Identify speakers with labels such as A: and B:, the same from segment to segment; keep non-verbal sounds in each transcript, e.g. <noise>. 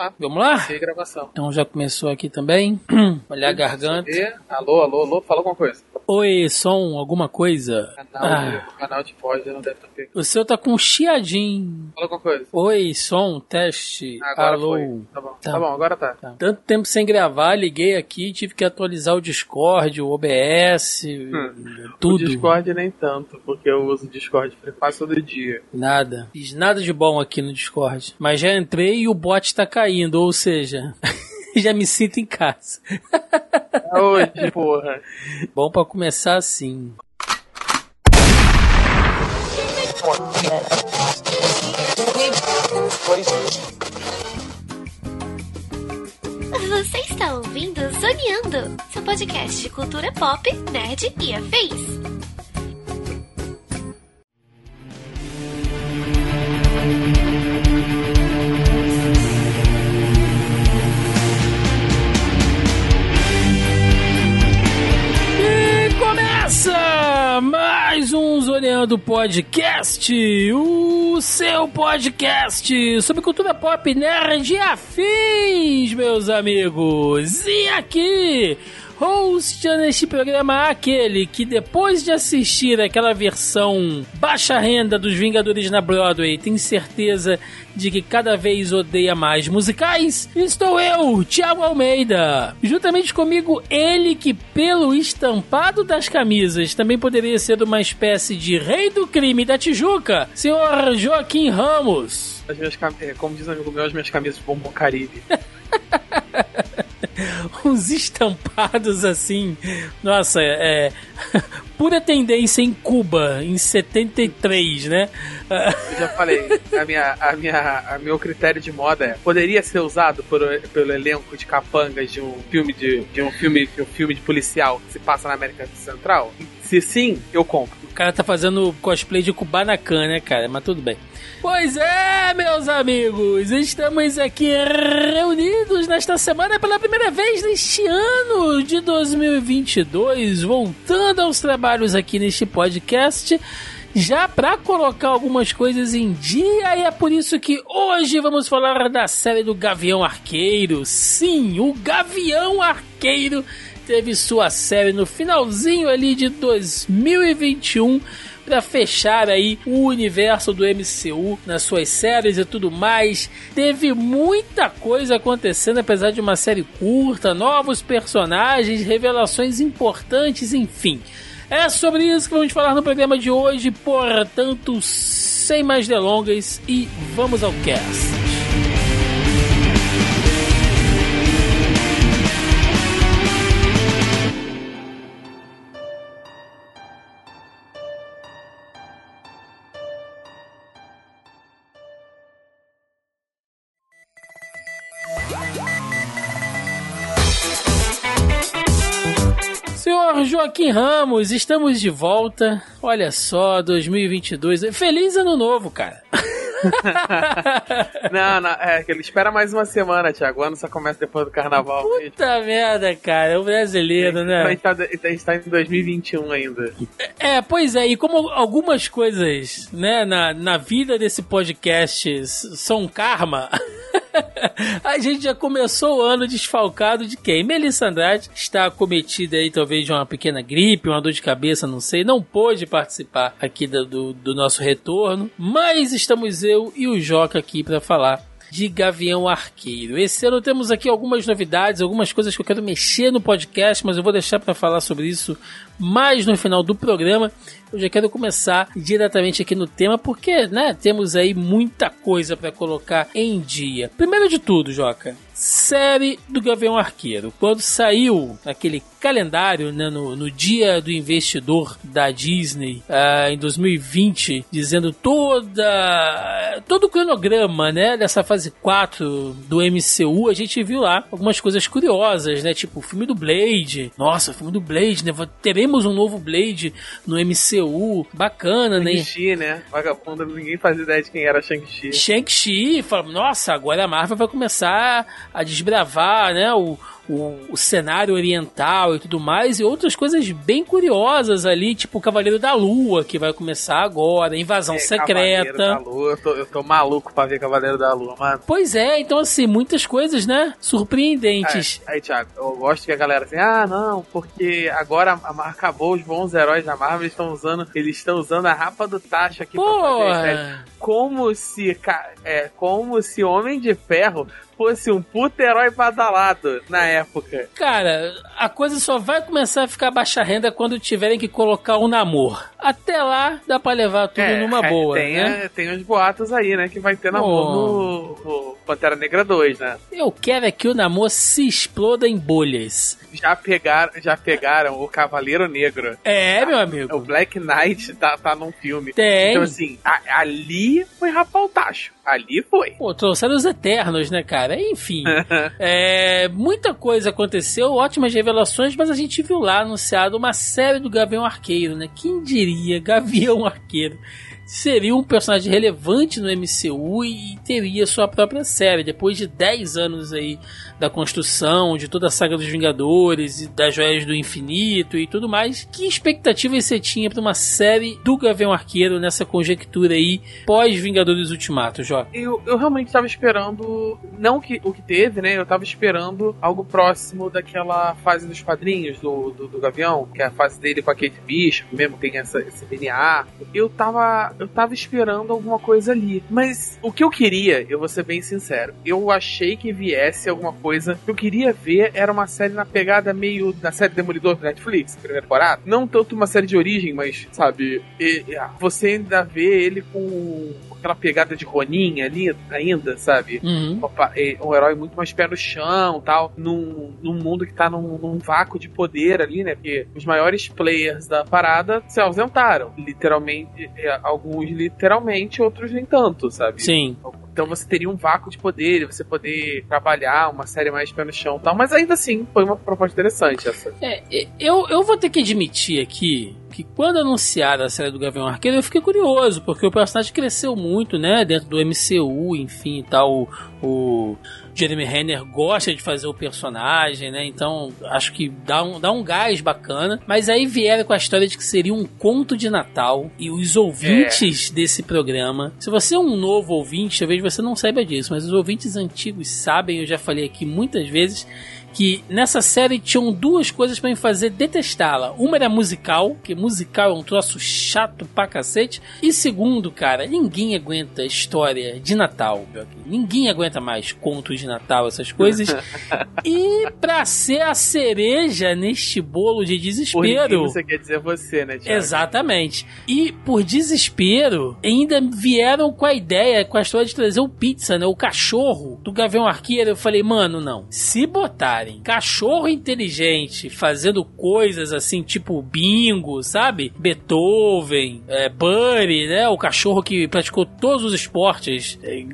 A: Ah, Vamos lá?
B: Gravação.
A: Então já começou aqui também. <clears throat> Olhar a garganta.
B: E, alô, alô, alô, fala alguma coisa.
A: Oi, som, alguma coisa?
B: Canal, ah. de, canal de voz não deve estar pegando.
A: O seu tá com um chiadinho.
B: Fala alguma coisa.
A: Oi, som, teste.
B: Agora
A: alô.
B: Foi. Tá bom. Tá. tá. bom, agora tá. tá.
A: Tanto tempo sem gravar, liguei aqui, tive que atualizar o Discord, o OBS, hum. tudo.
B: O Discord nem tanto, porque eu uso o Discord quase todo dia.
A: Nada. Fiz nada de bom aqui no Discord. Mas já entrei e o bot tá caindo, ou seja. <laughs> já me sinto em casa.
B: Hoje, porra.
A: Bom para começar assim.
C: Você está ouvindo Zoneando, seu podcast de cultura pop, nerd e afins.
A: Mais um Zoneando Podcast, o seu podcast sobre cultura pop, nerd e afins, meus amigos. E aqui host neste programa aquele que depois de assistir aquela versão baixa renda dos Vingadores na Broadway tem certeza de que cada vez odeia mais musicais, estou eu, Thiago Almeida. Juntamente comigo, ele que, pelo estampado das camisas, também poderia ser uma espécie de rei do crime da Tijuca, senhor Joaquim Ramos.
B: As minhas como diz um amigo meu, as minhas camisas bombom Caribe. <laughs> <laughs>
A: uns estampados assim. Nossa, é. <laughs> Pura tendência em Cuba, em 73, né?
B: Eu já falei, a minha, a minha, a meu critério de moda é, poderia ser usado por, pelo elenco de capangas de um filme de, de um filme de um filme de policial que se passa na América Central? Se sim, eu compro.
A: O cara tá fazendo cosplay de Kubanacan, né, cara? Mas tudo bem. Pois é, meus amigos, estamos aqui reunidos nesta semana pela primeira vez neste ano de 2022, voltando aos trabalhos aqui neste podcast já para colocar algumas coisas em dia e é por isso que hoje vamos falar da série do Gavião Arqueiro. Sim, o Gavião Arqueiro teve sua série no finalzinho ali de 2021 para fechar aí o universo do MCU nas suas séries e tudo mais. Teve muita coisa acontecendo, apesar de uma série curta, novos personagens, revelações importantes, enfim. É sobre isso que vamos falar no programa de hoje, portanto, sem mais delongas e vamos ao cast. Joaquim Ramos, estamos de volta. Olha só, 2022. Feliz ano novo, cara. <laughs>
B: não, não, é que ele espera mais uma semana, Thiago. O ano só começa depois do carnaval.
A: Puta mesmo. merda, cara. É o brasileiro, né?
B: A gente, tá, a gente tá em 2021 ainda.
A: É, pois é. E como algumas coisas, né, na, na vida desse podcast são karma. <laughs> <laughs> a gente já começou o ano desfalcado de quem? Melissa Andrade está acometida aí talvez de uma pequena gripe, uma dor de cabeça, não sei, não pôde participar aqui do, do, do nosso retorno, mas estamos eu e o Joca aqui para falar de Gavião Arqueiro. Esse ano temos aqui algumas novidades, algumas coisas que eu quero mexer no podcast, mas eu vou deixar para falar sobre isso mais no final do programa. Eu já quero começar diretamente aqui no tema, porque, né, temos aí muita coisa para colocar em dia. Primeiro de tudo, Joca, série do Gavião Arqueiro. Quando saiu aquele calendário né, no, no dia do investidor da Disney uh, em 2020, dizendo toda todo o cronograma né, dessa fase 4 do MCU, a gente viu lá algumas coisas curiosas, né? Tipo o filme do Blade. Nossa, o filme do Blade, né? Teremos um novo Blade no MCU. Bacana, né?
B: Shang-Chi, né? Vagabundo, ninguém faz ideia de quem era Shang-Chi.
A: Shang-Chi, nossa, agora a Marvel vai começar a desbravar, né, o, o, o, cenário oriental e tudo mais, e outras coisas bem curiosas ali, tipo o Cavaleiro da Lua, que vai começar agora, Invasão é, Secreta.
B: Cavaleiro da Lua, eu tô, eu tô maluco pra ver Cavaleiro da Lua, mano.
A: Pois é, então assim, muitas coisas, né? Surpreendentes.
B: É, aí, Thiago, eu gosto que a galera assim, ah, não, porque agora acabou os bons heróis da Marvel, eles estão usando, eles estão usando a rapa do tacho aqui
A: Porra. pra
B: fazer como se é como se Homem de Ferro fosse um puto herói badalado na época.
A: Cara, a coisa só vai começar a ficar baixa renda quando tiverem que colocar o namoro. Até lá, dá pra levar tudo é, numa boa,
B: tem,
A: né?
B: tem uns boatos aí, né, que vai ter namoro no, no, Pantera Negra 2, né?
A: Eu quero é que o namoro se exploda em bolhas.
B: Já pegaram, já pegaram o Cavaleiro Negro.
A: É, meu amigo.
B: O Black Knight tá, tá num filme.
A: Tem.
B: Então, assim, a, ali foi rapar o tacho. Ali foi.
A: Pô, trouxeram os Eternos, né, cara? Enfim. <laughs> é, muita coisa aconteceu, ótimas revelações, mas a gente viu lá anunciado uma série do Gavião Arqueiro, né? Quem diria? Gavião Arqueiro seria um personagem relevante no MCU e teria sua própria série. Depois de 10 anos aí da construção, de toda a saga dos Vingadores e das Joias do Infinito e tudo mais, que expectativas você tinha para uma série do Gavião Arqueiro nessa conjectura aí pós-Vingadores Ultimato, Jó?
B: Eu, eu realmente estava esperando, não que, o que teve, né? Eu estava esperando algo próximo daquela fase dos quadrinhos do, do, do, Gavião, que é a fase dele com a Kate Bishop, mesmo tem essa, esse DNA. Eu tava eu tava esperando alguma coisa ali. Mas o que eu queria, eu vou ser bem sincero, eu achei que viesse alguma coisa. que eu queria ver era uma série na pegada meio da série Demolidor do Netflix, primeira temporada. Não tanto uma série de origem, mas, sabe, e, você ainda vê ele com aquela pegada de Ronin ali ainda, sabe?
A: Uhum.
B: Um herói muito mais pé no chão tal, num, num mundo que tá num, num, vácuo de poder ali, né? Porque os maiores players da parada se ausentaram. Literalmente, é, alguns literalmente, outros nem tanto, sabe?
A: Sim.
B: Então você teria um vácuo de poder, você poder trabalhar uma série mais pé no chão e tal, mas ainda assim foi uma proposta interessante essa.
A: É, eu, eu vou ter que admitir aqui que quando anunciaram a série do Gavião Arqueiro eu fiquei curioso, porque o personagem cresceu muito, né, dentro do MCU, enfim e tal. O, Jeremy Renner gosta de fazer o personagem, né? Então acho que dá um, dá um gás bacana. Mas aí vieram com a história de que seria um conto de Natal e os ouvintes é. desse programa. Se você é um novo ouvinte, talvez você não saiba disso, mas os ouvintes antigos sabem, eu já falei aqui muitas vezes que nessa série tinham duas coisas para me fazer detestá-la. Uma era musical, que musical é um troço chato pra cacete. E segundo, cara, ninguém aguenta história de Natal, Ninguém aguenta mais contos de Natal, essas coisas. <laughs> e pra ser a cereja neste bolo de desespero.
B: Por você quer dizer você, né, Thiago?
A: Exatamente. E por desespero, ainda vieram com a ideia, com a história de trazer o pizza, né? O cachorro do Gavião Arqueiro. Eu falei, mano, não. Se botar cachorro inteligente fazendo coisas assim, tipo bingo, sabe? Beethoven, é, né? O cachorro que praticou todos os esportes é,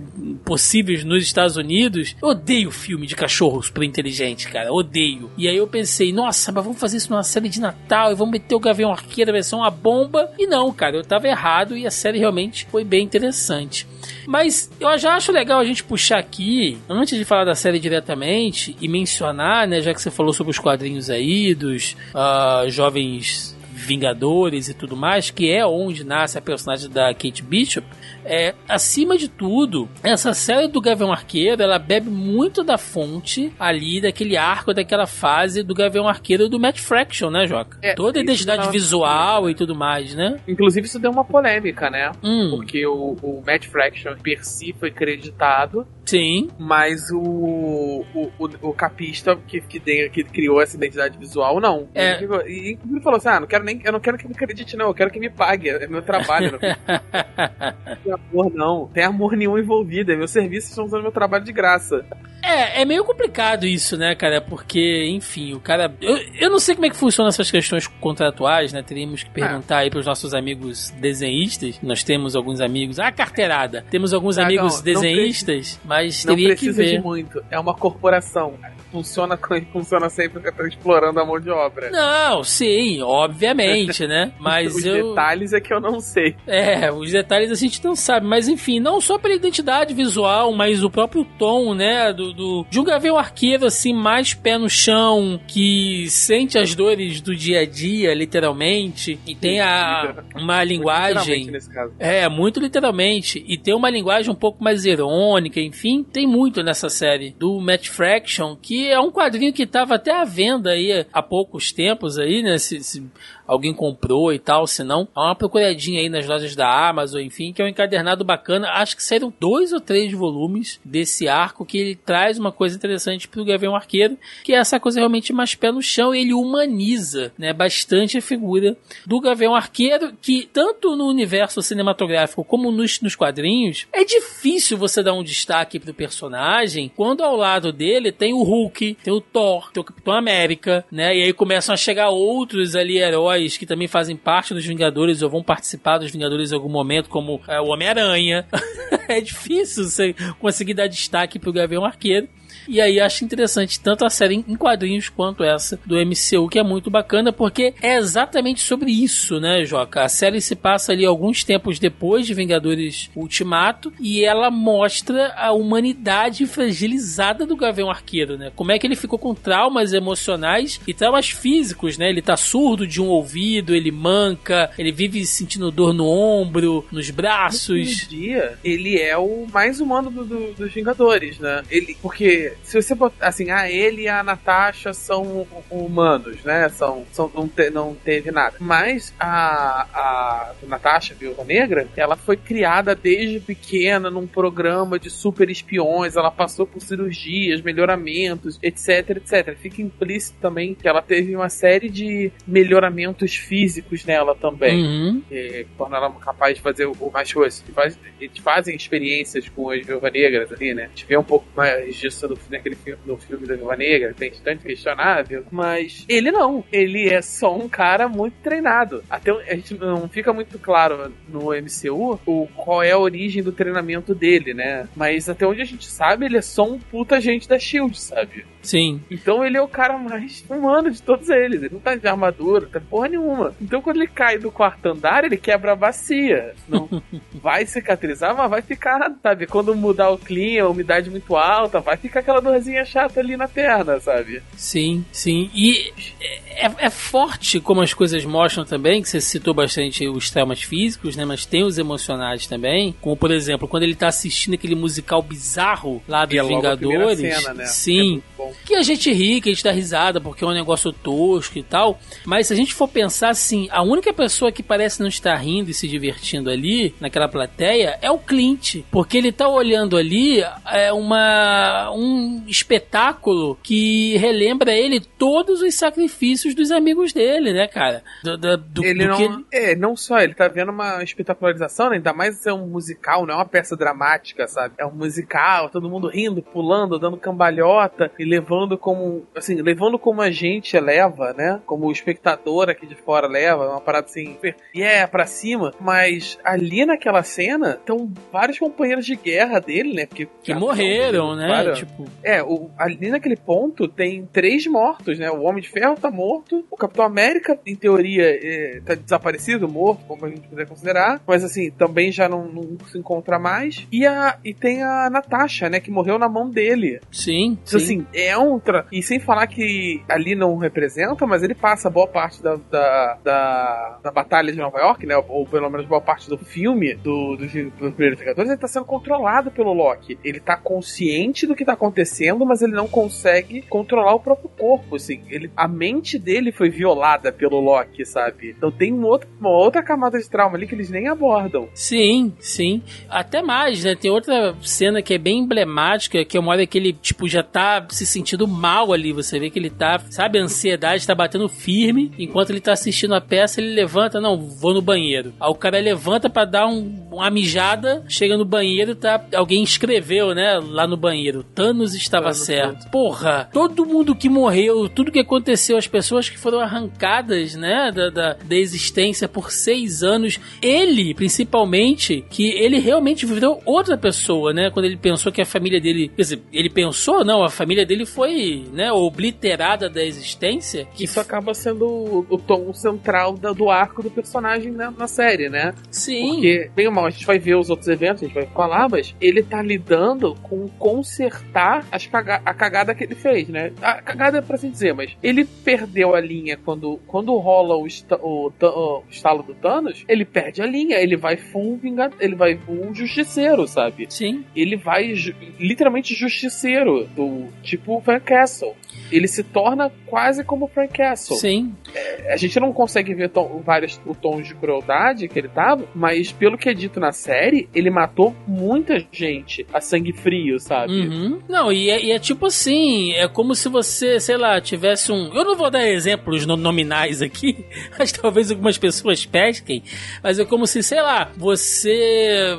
A: possíveis nos Estados Unidos. Eu odeio filme de cachorro super inteligente, cara. Odeio. E aí eu pensei, nossa, mas vamos fazer isso numa série de Natal e vamos meter o Gavião Arqueiro, vai ser uma bomba. E não, cara, eu tava errado e a série realmente foi bem interessante. Mas eu já acho legal a gente puxar aqui, antes de falar da série diretamente, e mencionar, né, já que você falou sobre os quadrinhos aí, dos uh, jovens Vingadores e tudo mais, que é onde nasce a personagem da Kate Bishop, é, acima de tudo, essa série do Gavião Arqueiro, ela bebe muito da fonte ali, daquele arco, daquela fase do Gavião Arqueiro do Matt Fraction, né, Joca? É, Toda a identidade visual e tudo mais, né?
B: Inclusive isso deu uma polêmica, né?
A: Hum.
B: Porque o, o Matt Fraction per si foi creditado
A: Sim.
B: Mas o, o, o, o capista que, que, de, que, criou essa identidade visual, não.
A: É.
B: E ele falou assim: ah, não quero nem, eu não quero que me acredite, não, eu quero que me pague. É meu trabalho. não <laughs> tem amor, não. Tem amor nenhum envolvido. É meu serviço, estão usando meu trabalho de graça.
A: É, é meio complicado isso, né, cara? Porque, enfim, o cara. Eu, eu não sei como é que funcionam essas questões contratuais, né? Teríamos que perguntar é. aí pros nossos amigos desenhistas. Nós temos alguns amigos. Ah, carteirada! Temos alguns ah, amigos não, desenhistas, não mas teria que ver.
B: de muito. É uma corporação. Funciona, <laughs> funciona sempre porque tá explorando a mão de obra.
A: Não, sim, obviamente, né? <laughs> Mas
B: Os
A: eu.
B: detalhes é que eu não sei.
A: É, os detalhes a gente não sabe, mas enfim, não só pela identidade visual, mas o próprio tom, né, do, do de um gavião arqueiro assim mais pé no chão, que sente as dores do dia a dia, literalmente, e tem a uma linguagem
B: Literalmente nesse caso.
A: é, muito literalmente. E tem uma linguagem um pouco mais irônica, enfim. Tem muito nessa série do Matt Fraction, que é um quadrinho que estava até à venda aí há poucos tempos aí, né? Se, se alguém comprou e tal, se não, dá uma procuradinha aí nas lojas da Amazon, enfim, que é um encadernado bacana. Acho que saíram dois ou três volumes desse arco que ele traz uma coisa interessante pro Gavião Arqueiro, que é essa coisa realmente mais pé no chão, ele humaniza, né, bastante a figura do Gavião Arqueiro, que tanto no universo cinematográfico como nos, nos quadrinhos, é difícil você dar um destaque pro personagem quando ao lado dele tem o Hulk, tem o Thor, tem o Capitão América, né, e aí começam a chegar outros ali heróis que também fazem parte dos Vingadores ou vão participar dos Vingadores em algum momento, como é, o Homem-Aranha. <laughs> é difícil você conseguir dar destaque pro Gavião Arqueiro. E aí acho interessante tanto a série em quadrinhos quanto essa do MCU, que é muito bacana, porque é exatamente sobre isso, né, Joca? A série se passa ali alguns tempos depois de Vingadores Ultimato e ela mostra a humanidade fragilizada do Gavião Arqueiro, né? Como é que ele ficou com traumas emocionais e traumas físicos, né? Ele tá surdo de um ouvido, ele manca, ele vive sentindo dor no ombro, nos braços.
B: Hoje em dia, ele é o mais humano do- do- dos Vingadores, né? Ele, porque se você botar assim, ah, ele e a Natasha são humanos, né? São, são não, te- não teve nada. Mas a, a Natasha, Viúva Negra, ela foi criada desde pequena num programa de super espiões, ela passou por cirurgias, melhoramentos, etc, etc. Fica implícito também que ela teve uma série de melhoramentos físicos nela também
A: Uhum.
B: que torna ela capaz de fazer o mais coisas. Eles fazem experiências com as Viúva Negras ali, né? A gente vê um pouco mais disso no, naquele filme, no filme da Viúva Negra, tem bastante questionável, mas ele não. Ele é só um cara muito treinado. Até a gente não fica muito claro no MCU o, qual é a origem do treinamento dele, né? Mas até onde a gente sabe, ele é só um puta agente da SHIELD, sabe?
A: Sim.
B: Então ele é o cara mais humano de todos eles. Ele não tá de armadura, não tá porra nenhuma. Então quando ele cai do quarto andar, ele quebra a bacia. Não <laughs> vai cicatrizar, mas vai ficar, sabe? Quando mudar o clima, a umidade muito alta, vai ficar aquela dorzinha chata ali na perna, sabe?
A: Sim, sim. E é, é forte como as coisas mostram também, que você citou bastante os traumas físicos, né? Mas tem os emocionais também. Como, por exemplo, quando ele tá assistindo aquele musical bizarro lá dos
B: é
A: Vingadores.
B: cena, né? É
A: Sim.
B: bom.
A: Que a gente ri, que a gente dá risada, porque é um negócio tosco e tal. Mas se a gente for pensar assim, a única pessoa que parece não estar rindo e se divertindo ali, naquela plateia, é o Clint. Porque ele tá olhando ali é uma, um espetáculo que relembra ele todos os sacrifícios dos amigos dele, né, cara? Do, do- do-
B: ele não.
A: que
B: É, não só, ele tá vendo uma espetacularização, né? Ainda mais ser um musical, não é uma peça dramática, sabe? É um musical, todo mundo rindo, pulando, dando cambalhota e levando como. Assim, levando como a gente leva, né? Como o espectador aqui de fora leva, uma parada assim, e é pra cima. Mas ali naquela cena estão vários companheiros de guerra dele, né? Porque,
A: que morreram, né?
B: Vários-
A: Tipo,
B: é, o, ali naquele ponto tem três mortos, né? O Homem de Ferro tá morto, o Capitão América, em teoria, é, tá desaparecido, morto, como a gente puder considerar, mas assim, também já não, não se encontra mais. E, a, e tem a Natasha, né? Que morreu na mão dele.
A: sim,
B: Então,
A: sim.
B: assim, é um. Tra... E sem falar que ali não representa, mas ele passa boa parte da, da, da, da Batalha de Nova York, né? Ou pelo menos boa parte do filme do, dos do Primeiros Vingadores, ele tá sendo controlado pelo Loki. Ele tá consciente do que tá acontecendo, mas ele não consegue controlar o próprio corpo, assim. Ele, a mente dele foi violada pelo Loki, sabe? Então tem um outro, uma outra camada de trauma ali que eles nem abordam.
A: Sim, sim. Até mais, né? Tem outra cena que é bem emblemática, que é uma hora que ele, tipo, já tá se sentindo mal ali. Você vê que ele tá, sabe, a ansiedade tá batendo firme. Enquanto ele tá assistindo a peça, ele levanta, não, vou no banheiro. Aí o cara levanta pra dar um- uma mijada, chega no banheiro, tá. Alguém escreveu, né, lá no banheiro. Thanos Thanos estava
B: Thanos,
A: certo. Porra, todo mundo que morreu, tudo que aconteceu, as pessoas que foram arrancadas, né, da, da, da existência por seis anos, ele, principalmente, que ele realmente virou outra pessoa, né, quando ele pensou que a família dele, quer dizer, ele pensou, não, a família dele foi, né, obliterada da existência. Que
B: Isso acaba sendo o, o tom central da- do arco do personagem na, na série, né?
A: Sim.
B: Porque, bem ou mal, a gente vai ver os outros eventos, a gente vai falar, mas ele tá lidando com consertar as caga a cagada que ele fez, né? A cagada é pra assim dizer, mas ele perdeu a linha quando, quando rola o, esta- o, o estalo do Thanos, ele perde a linha, ele vai full vinga ele vai full justiceiro, sabe?
A: Sim.
B: Ele vai ju- literalmente justiceiro, do tipo Frank Castle. Ele se torna quase como Frank Castle
A: Sim.
B: a gente não consegue ver tom- vários tons de crueldade que ele tava, mas pelo que é dito na série, ele matou muita gente a sangue frio, sabe?
A: Uhum. Não, e é, e é tipo assim, é como se você, sei lá, tivesse um. Eu não vou dar exemplos no- nominais aqui, <laughs> mas talvez algumas pessoas pesquem, mas é como se, sei lá, você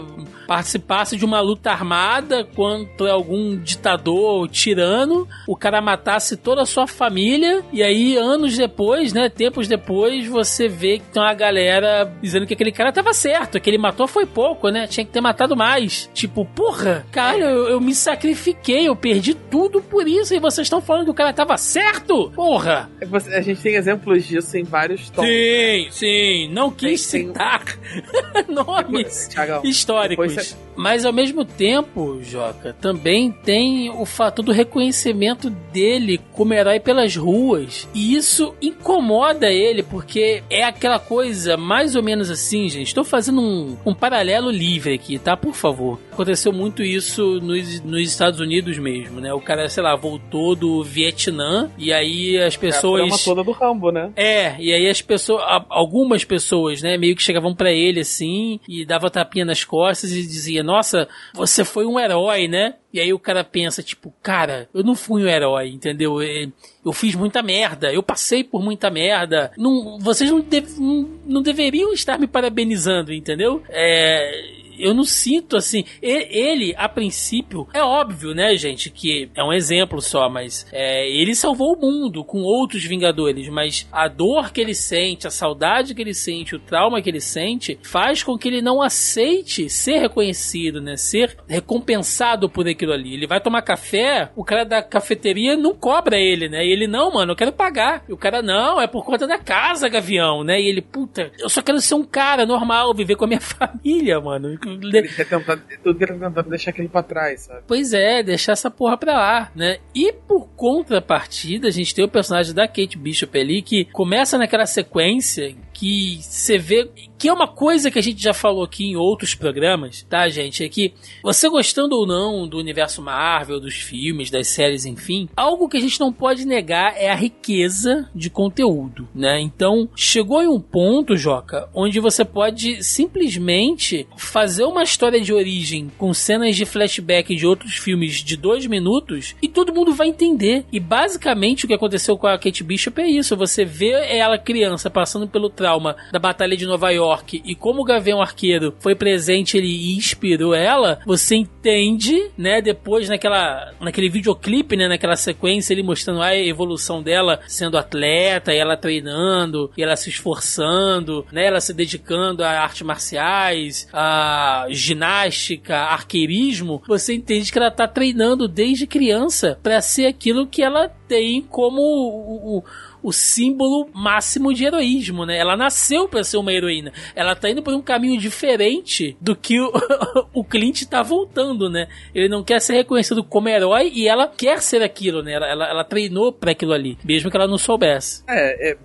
A: participasse de uma luta armada contra algum ditador ou tirano, o cara matasse toda a sua família, e aí anos depois, né, tempos depois, você vê que tem uma galera dizendo que aquele cara tava certo, que ele matou foi pouco, né, tinha que ter matado mais. Tipo, porra, cara, eu, eu me sacrifiquei, eu perdi tudo por isso, e vocês estão falando que o cara tava certo? Porra!
B: É A gente tem exemplos disso em vários tons.
A: Sim, sim, não quis
B: Tem- tem-
A: citar <laughs> nomes
B: Thiagão,
A: históricos.
B: você-
A: Mas ao mesmo tempo, Joca, também tem o fato do reconhecimento dele como herói pelas ruas. E isso incomoda ele, porque é aquela coisa mais ou menos assim, gente. Estou fazendo um, um paralelo livre aqui, tá? Por favor. Aconteceu muito isso nos, nos Estados Unidos mesmo, né? O cara, sei lá, voltou do Vietnã e aí as
B: É a
A: pessoas.
B: trama toda do Rambo, né?
A: É, e aí as pessoas, algumas pessoas, né, meio que chegavam pra ele assim e dava tapinha nas costas e dizia: "Nossa, você foi um herói, né?" E aí o cara pensa tipo: "Cara, eu não fui um herói, entendeu? Eu, fiz muita merda, eu passei por muita merda. Não, vocês não, deve- não, não deveriam estar me parabenizando, entendeu? É, eu não sinto assim. Ele, a princípio, é óbvio, né, gente, que é um exemplo só, mas é, ele salvou o mundo com outros Vingadores, mas a dor que ele sente, a saudade que ele sente, o trauma que ele sente, faz com que ele não aceite ser reconhecido, né, ser recompensado por aquilo ali. Ele vai tomar café, o cara da cafeteria não cobra ele, né, e ele, não, mano, eu quero pagar. E o cara, não, é por conta da casa, Gavião, né, e ele, puta, eu só quero ser um cara normal, viver com a minha <laughs> família, mano.
B: Ele quer tentar, tudo que tá tentando deixar aquilo pra trás, sabe?
A: Pois é, deixar essa porra pra lá, né? E por contrapartida, a gente tem o personagem da Kate Bishop ali que começa naquela sequência que você vê que é uma coisa que a gente já falou aqui em outros programas, tá, gente? É que você gostando ou não do universo Marvel, dos filmes, das séries, enfim, algo que a gente não pode negar é a riqueza de conteúdo, né? Então, chegou em um ponto, Joca, onde você pode simplesmente fazer uma história de origem com cenas de flashback de outros filmes de dois minutos e todo mundo vai entender. E basicamente o que aconteceu com a Kate Bishop é isso: você vê ela criança passando pelo trauma da Batalha de Nova York e como o Gavião Arqueiro foi presente ele inspirou ela, você entende, né? Depois naquela naquele videoclipe, né? Naquela sequência ele mostrando a evolução dela sendo atleta, e ela treinando, e ela se esforçando, né? Ela se dedicando a artes marciais, a ginástica, arqueirismo. Você entende que ela tá treinando desde criança para ser aquilo que ela tem como o, o o símbolo máximo de heroísmo, né? Ela nasceu para ser uma heroína. Ela tá indo por um caminho diferente do que o, <laughs> o Clint tá voltando, né? Ele não quer ser reconhecido como herói e ela quer ser aquilo, né? Ela, ela, ela treinou para aquilo ali, mesmo que ela não soubesse.
B: É, é,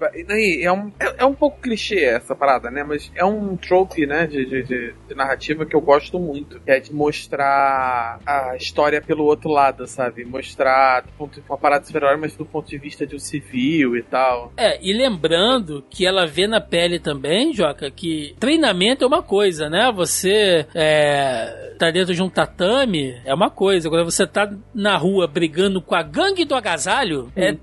B: é, um, é, é um pouco clichê essa parada, né? Mas é um trope, né, de, de, de, de narrativa que eu gosto muito. Que é de mostrar a história pelo outro lado, sabe? Mostrar do ponto, uma parada super-herói, mas do ponto de vista de um civil e tal.
A: É, e lembrando que ela vê na pele também, Joca, que treinamento é uma coisa, né? Você é, tá dentro de um tatame é uma coisa. Agora você tá na rua brigando com a gangue do agasalho é,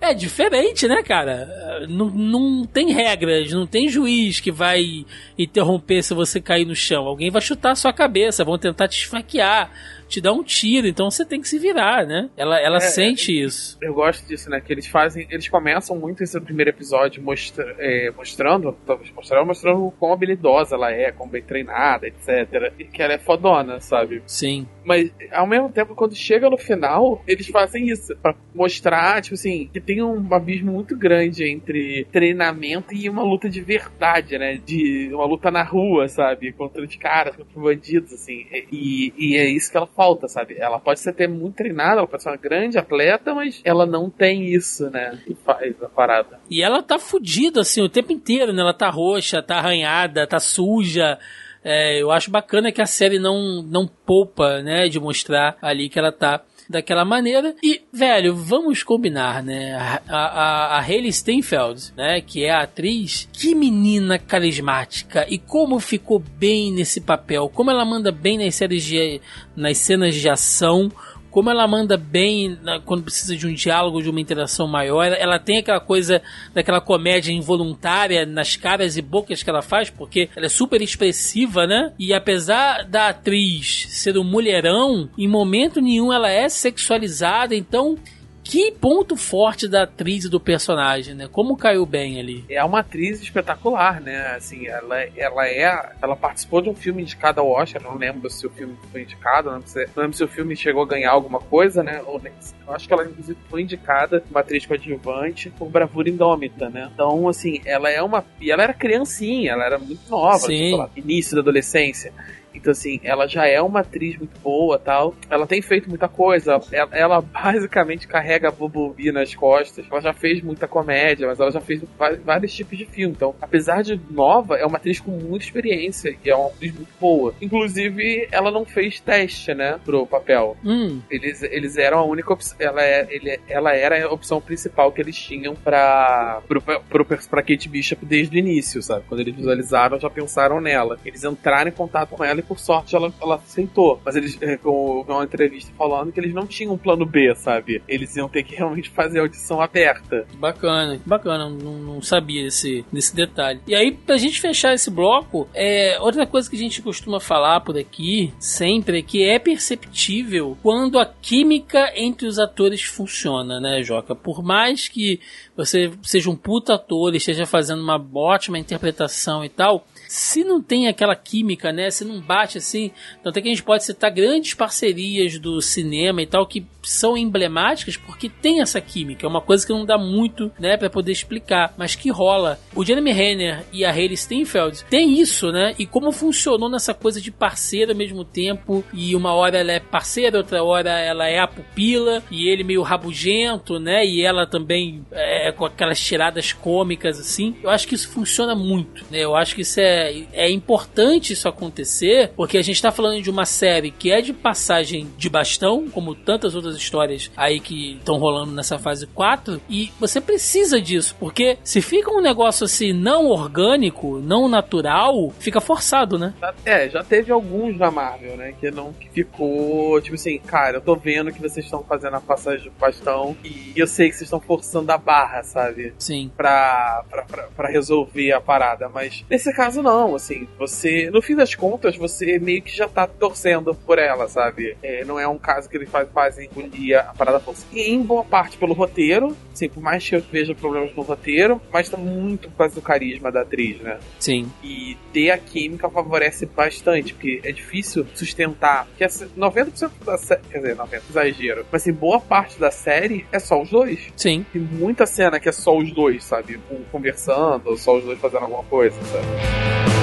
A: <laughs> é diferente, né, cara? Não, não tem regras, não tem juiz que vai interromper se você cair no chão. Alguém vai chutar a sua cabeça, vão tentar te esfaquear te dá um tiro, então você tem que se virar, né? Ela, ela
B: É,
A: sente isso.
B: Eu gosto disso, né? Que eles fazem. Eles começam muito esse primeiro episódio mostra, é, mostrando, talvez mostrando, mostrando quão habilidosa ela é, quão bem treinada, etc. E que ela é fodona, sabe?
A: Sim.
B: Mas ao mesmo tempo, quando chega no final, eles fazem isso. Pra mostrar, tipo assim, que tem um abismo muito grande entre treinamento e uma luta de verdade, né? De uma luta na rua, sabe? Contra os caras, contra os bandidos, assim. E, e é isso que ela falta, sabe? Ela pode ser até muito treinada, ela pode ser uma grande atleta, mas ela não tem isso, né? Que faz a parada.
A: E ela tá fudida, assim, o tempo inteiro, né? Ela tá roxa, tá arranhada, tá suja. É, eu acho bacana que a série não, não poupa, né? De mostrar ali que ela tá daquela maneira. E, velho, vamos combinar, né? A, a, a Hayley Steinfeld, né? Que é a atriz. Que menina carismática. E como ficou bem nesse papel. Como ela manda bem nas séries de... nas cenas de ação como ela manda bem na, quando precisa de um diálogo, de uma interação maior. Ela, ela, tem aquela coisa daquela comédia involuntária nas caras e bocas que ela faz, porque ela é super expressiva, né? E apesar da atriz ser um mulherão, em momento nenhum ela é sexualizada, então. Que ponto forte da atriz e do personagem, né? Como caiu bem ali.
B: É uma atriz espetacular, né? Assim, ela, ela é. Ela participou de um filme indicado ao Oscar, não lembro se o filme foi indicado, não, sei, não lembro se o filme chegou a ganhar alguma coisa, né? Ou, eu acho que ela, inclusive, foi indicada, uma atriz coadjuvante, por Bravura Indômita, né? Então, assim, ela é uma. E ela era criancinha, ela era muito nova, tipo, lá, início da adolescência. Então, assim, ela já é uma atriz muito boa tal. Ela tem feito muita coisa. Ela, ela <laughs> basicamente carrega a Bumblebee nas costas. Ela já fez muita comédia, mas ela já fez vários tipos de filme. Então, apesar de nova, é uma atriz com muita experiência e é uma atriz muito boa. Inclusive, ela não fez teste, né, pro papel.
A: Hum.
B: Eles, eles eram a única opção. Ela, é, ele, ela era a opção principal que eles tinham pra, pro, pro, pra Kate Bishop desde o início, sabe? Quando eles visualizaram, já pensaram nela. Eles entraram em contato com ela por sorte ela, ela aceitou. Mas eles, é, com uma entrevista falando que eles não tinham um plano B, sabe? Eles iam ter que realmente fazer a audição aberta.
A: Bacana, bacana, não, não sabia esse, desse detalhe. E aí, pra gente fechar esse bloco, é, outra coisa que a gente costuma falar por aqui, sempre, é que é perceptível quando a química entre os atores funciona, né, Joca? Por mais que você seja um puta ator e esteja fazendo uma ótima interpretação e tal, se não tem aquela química, né? Se não bate assim. Tanto é que a gente pode citar grandes parcerias do cinema e tal que são emblemáticas porque tem essa química. É uma coisa que não dá muito, né, para poder explicar, mas que rola. O Jeremy Renner e a Hayley Steinfeld tem isso, né? E como funcionou nessa coisa de parceiro ao mesmo tempo. E uma hora ela é parceira, outra hora ela é a pupila. E ele meio rabugento, né? E ela também é, com aquelas tiradas cômicas assim. Eu acho que isso funciona muito, né? Eu acho que isso é, é importante isso acontecer, porque a gente tá falando de uma série que é de passagem de bastão, como tantas outras histórias aí que estão rolando nessa fase 4, e você precisa disso, porque se fica um negócio assim não orgânico, não natural, fica forçado, né?
B: É, já teve alguns da Marvel, né, que não que ficou, tipo assim, cara, eu tô vendo que vocês estão fazendo a passagem de bastão e eu sei que vocês estão forçando a barra, sabe?
A: Sim.
B: Pra, pra, pra, pra resolver a parada, mas nesse caso não, assim, você, no fim das contas, você meio que já tá torcendo por ela, sabe? É, não é um caso que eles faz, fazem engolir a parada força. E em boa parte pelo roteiro, assim, por mais que eu veja problemas no roteiro, mas tá muito por causa do carisma da atriz, né?
A: Sim.
B: E ter a química favorece bastante, porque é difícil sustentar. Porque 90% da série, quer dizer, 90% exagero, mas assim, boa parte da série é só os dois.
A: Sim.
B: Tem muita cena que é só os dois, sabe? Um conversando, ou só os dois fazendo alguma coisa, sabe?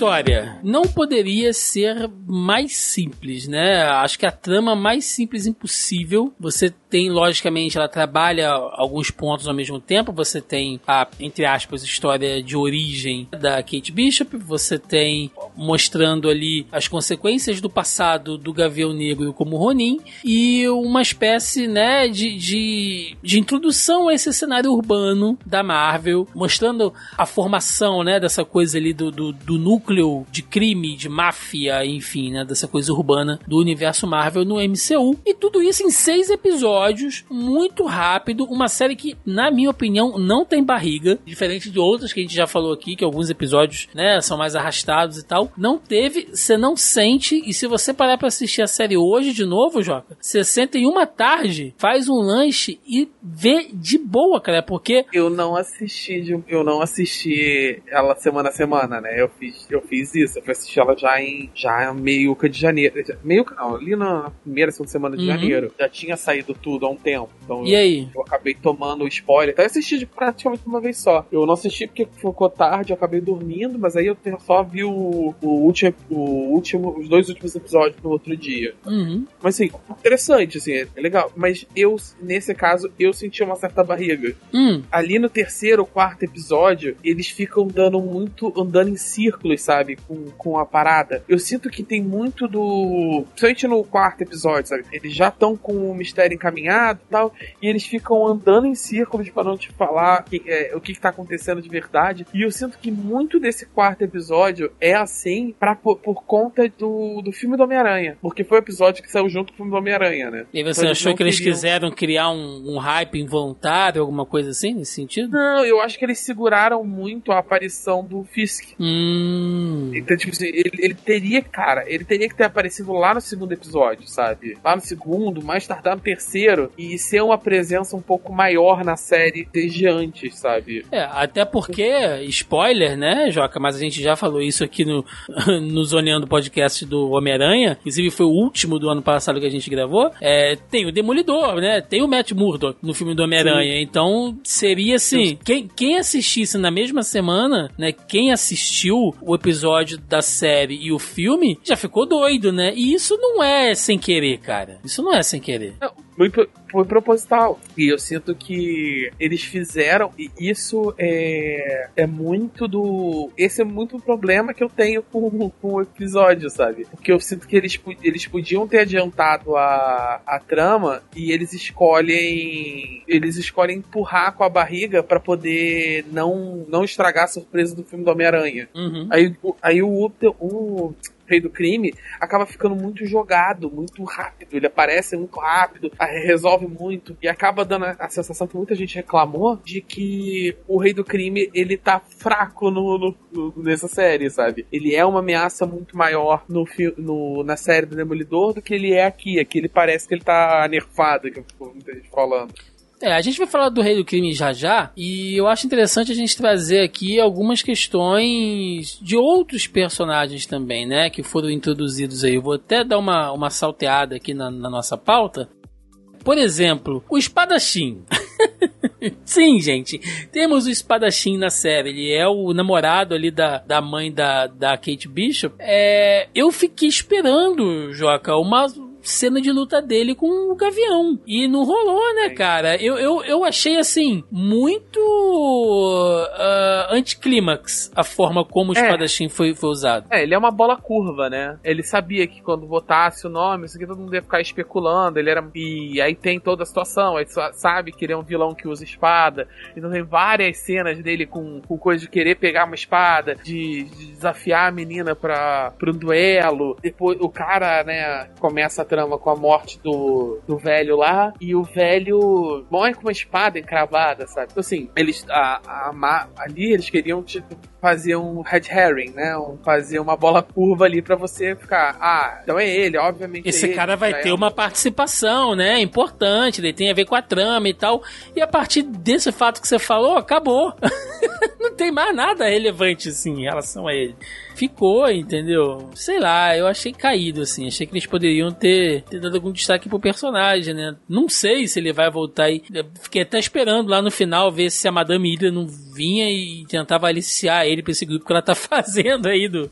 A: História não poderia ser mais simples, né? Acho que a trama mais simples impossível. Você tem, logicamente, ela trabalha alguns pontos ao mesmo tempo. Você tem a, entre aspas, história de origem da Kate Bishop, você tem mostrando ali as consequências do passado do Gavião Negro como Ronin e uma espécie, né, de, de, de introdução a esse cenário urbano da Marvel, mostrando a formação, né, dessa coisa ali do, do, do núcleo de crime, de máfia, enfim, né, dessa coisa urbana do universo Marvel no MCU. E tudo isso em seis episódios, muito rápido, uma série que, na minha opinião, não tem barriga, diferente de outras que a gente já falou aqui, que alguns episódios, né, são mais arrastados e tal. Não teve, você não sente, e se você parar para assistir a série hoje de novo, Joca, você senta em uma tarde, faz um lanche e vê de boa, cara, porque...
B: Eu não assisti, de, eu não assisti ela semana a semana, né, eu fiz, eu fiz isso, eu fui assistir ela já em, já meio de janeiro, meio não, ali na primeira, segunda semana de uhum. janeiro, já tinha saído tudo há um tempo, então
A: e
B: eu,
A: aí?
B: eu acabei tomando spoiler, até assisti de praticamente uma vez só, eu não assisti porque ficou tarde, eu acabei dormindo, mas aí eu só vi o, o último, o último, os dois últimos episódios no outro dia.
A: Uhum.
B: Mas assim, interessante, assim, é legal. Mas eu, nesse caso, eu senti uma certa barriga.
A: Uhum.
B: Ali no terceiro ou quarto episódio, eles ficam dando muito, andando em círculos, sabe? Com, com a parada. Eu sinto que tem muito do. Principalmente no quarto episódio, sabe? Eles já estão com o mistério encaminhado e tal. E eles ficam andando em círculos para não te falar que, é, o que, que tá acontecendo de verdade. E eu sinto que muito desse quarto episódio é assim pra, por, por conta do, do filme do Homem-Aranha. Porque foi o episódio que saiu junto com o filme do Homem-Aranha, né?
A: E você então, achou que eles queriam... quiseram criar um, um, hype involuntário, alguma coisa assim, nesse sentido?
B: Não, eu acho que eles seguraram muito a aparição do Fisk.
A: Hum.
B: Então, tipo assim, ele, ele teria, cara, ele teria que ter aparecido lá no segundo episódio, sabe? Lá no segundo, mais tardar no terceiro, e ser uma presença um pouco maior na série desde antes, sabe?
A: É, até porque, spoiler, né, Joca? Mas a gente já falou isso aqui no, <laughs> no Zoneando Podcast do Homem-Aranha, inclusive foi o último do ano passado que a gente gravou. É, tem o Demolidor, né? Tem o Matt Murdock no filme do Homem-Aranha. Então seria assim: quem, quem assistisse na mesma semana, né? Quem assistiu o episódio da série e o filme já ficou doido, né? E isso não é sem querer, cara. Isso não é sem querer.
B: Não, muito, foi proposital. E eu sinto que eles fizeram, e isso é, é muito do. Esse é muito o problema que eu tenho com, com o episódio, sabe? Porque eu sinto que eles, eles podiam ter adiantado a, a trama e eles escolhem. Eles escolhem empurrar com a barriga para poder não, não estragar a surpresa do filme do Homem-Aranha.
A: Uhum.
B: Aí, aí o, o rei do crime, acaba ficando muito jogado, muito rápido. Ele aparece muito rápido, resolve muito, e acaba dando a sensação que muita gente reclamou de que o rei do crime ele tá fraco no, no, no nessa série, sabe? Ele é uma ameaça muito maior no, no, na série do Demolidor do que ele é aqui. Aqui ele parece que ele tá nerfado, que muita gente falando.
A: É, a gente vai falar do Rei do Crime já já, e eu acho interessante a gente trazer aqui algumas questões de outros personagens também, né, que foram introduzidos aí. Eu vou até dar uma, uma salteada aqui na, na nossa pauta. Por exemplo, o espadachim. <laughs> Sim, gente. Temos o espadachim na série. Ele é o namorado ali da, da mãe da, da Kate Bishop. É, eu fiquei esperando, Joca, uma cena de luta dele com o Gavião. E não rolou, né, cara? Eu, eu, eu achei, assim, muito uh, anticlímax a forma como o é. espadachim foi, foi usado.
B: É, ele é uma bola curva, né? Ele sabia que quando botasse o nome, isso aqui todo mundo ia ficar especulando. Ele era. E aí tem toda a situação. Aí sabe que ele é um vilão que usa espada. Então tem várias cenas dele com, com coisa de querer pegar uma espada, de, de desafiar a menina pra, pra um duelo. Depois o cara, né, começa a trama com a morte do, do velho lá, e o velho morre com uma espada encravada, sabe? Então, assim, eles, a, a, ali eles queriam, tipo, fazer um red herring, né? Um, fazer uma bola curva ali para você ficar, ah, então é ele, obviamente.
A: Esse
B: é
A: cara vai ter é uma participação, né? Importante, ele tem a ver com a trama e tal. E a partir desse fato que você falou, acabou. <laughs> Não tem mais nada relevante, assim, em relação a ele. Ficou, entendeu? Sei lá, eu achei caído, assim. Achei que eles poderiam ter, ter dado algum destaque pro personagem, né? Não sei se ele vai voltar aí. Fiquei até esperando lá no final ver se a Madame Hydra não vinha e tentava aliciar ele pra esse grupo que ela tá <laughs> fazendo aí do.